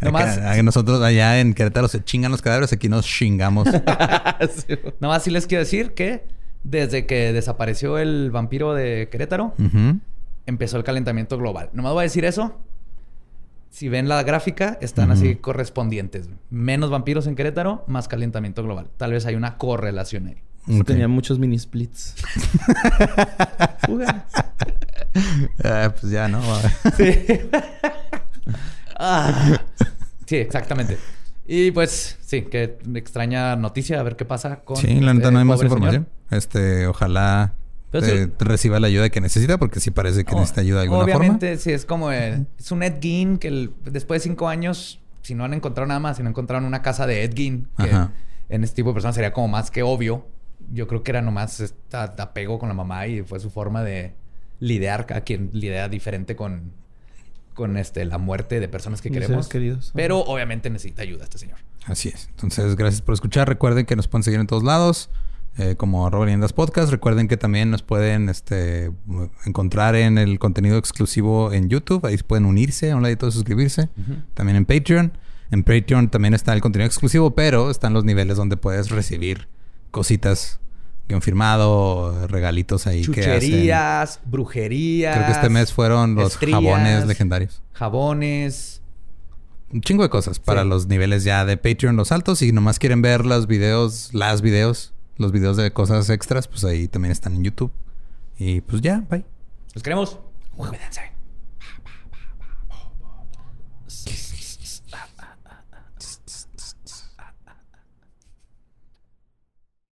Nomás- nosotros allá en Querétaro se chingan los cadáveres, aquí nos chingamos. *laughs* Nomás sí les quiero decir que desde que desapareció el vampiro de Querétaro, empezó el calentamiento global. Nomás voy a decir eso. Si ven la gráfica, están así correspondientes. Menos vampiros en Querétaro, más calentamiento global. Tal vez hay una correlación ahí. Ok. Tenía muchos mini splits. *laughs* Fuga. Ah, pues ya, ¿no? *laughs* Ah. Sí, exactamente. Y pues, sí, qué extraña noticia. A ver qué pasa con. Sí, la neta este no hay más información. señor. Este, ojalá reciba la ayuda que necesita, porque sí parece que Oh, necesita ayuda de alguna Obviamente, sí, es como el- es un Ed Gein que el- después de cinco años, si no han encontrado nada más, si no encontraron una casa de Ed Gein, que Ajá. en este tipo de personas sería como más que obvio. Yo creo que era nomás este apego con la mamá y fue su forma de lidiar, cada quien lidia diferente con, con este, la muerte de personas que queremos. seres queridos. Pero obviamente necesita ayuda este señor. Así es. Entonces, gracias por escuchar. Recuerden que nos pueden seguir en todos lados. eh, como arroba leyendas podcast. Recuerden que también nos pueden este, encontrar en el contenido exclusivo en YouTube. Ahí pueden unirse a un ladito de suscribirse. También en Patreon. En Patreon también está el contenido exclusivo, pero están los niveles donde puedes recibir cositas, guion firmado, regalitos ahí que hacen. Chucherías, brujerías. Creo que este mes fueron los estrías, jabones legendarios. Jabones. Un chingo de cosas para Sí. los niveles ya de Patreon, los altos. Si nomás quieren ver los videos, las videos, los videos de cosas extras, pues ahí también están en YouTube. Y pues ya, bye. Los queremos. Cuídense.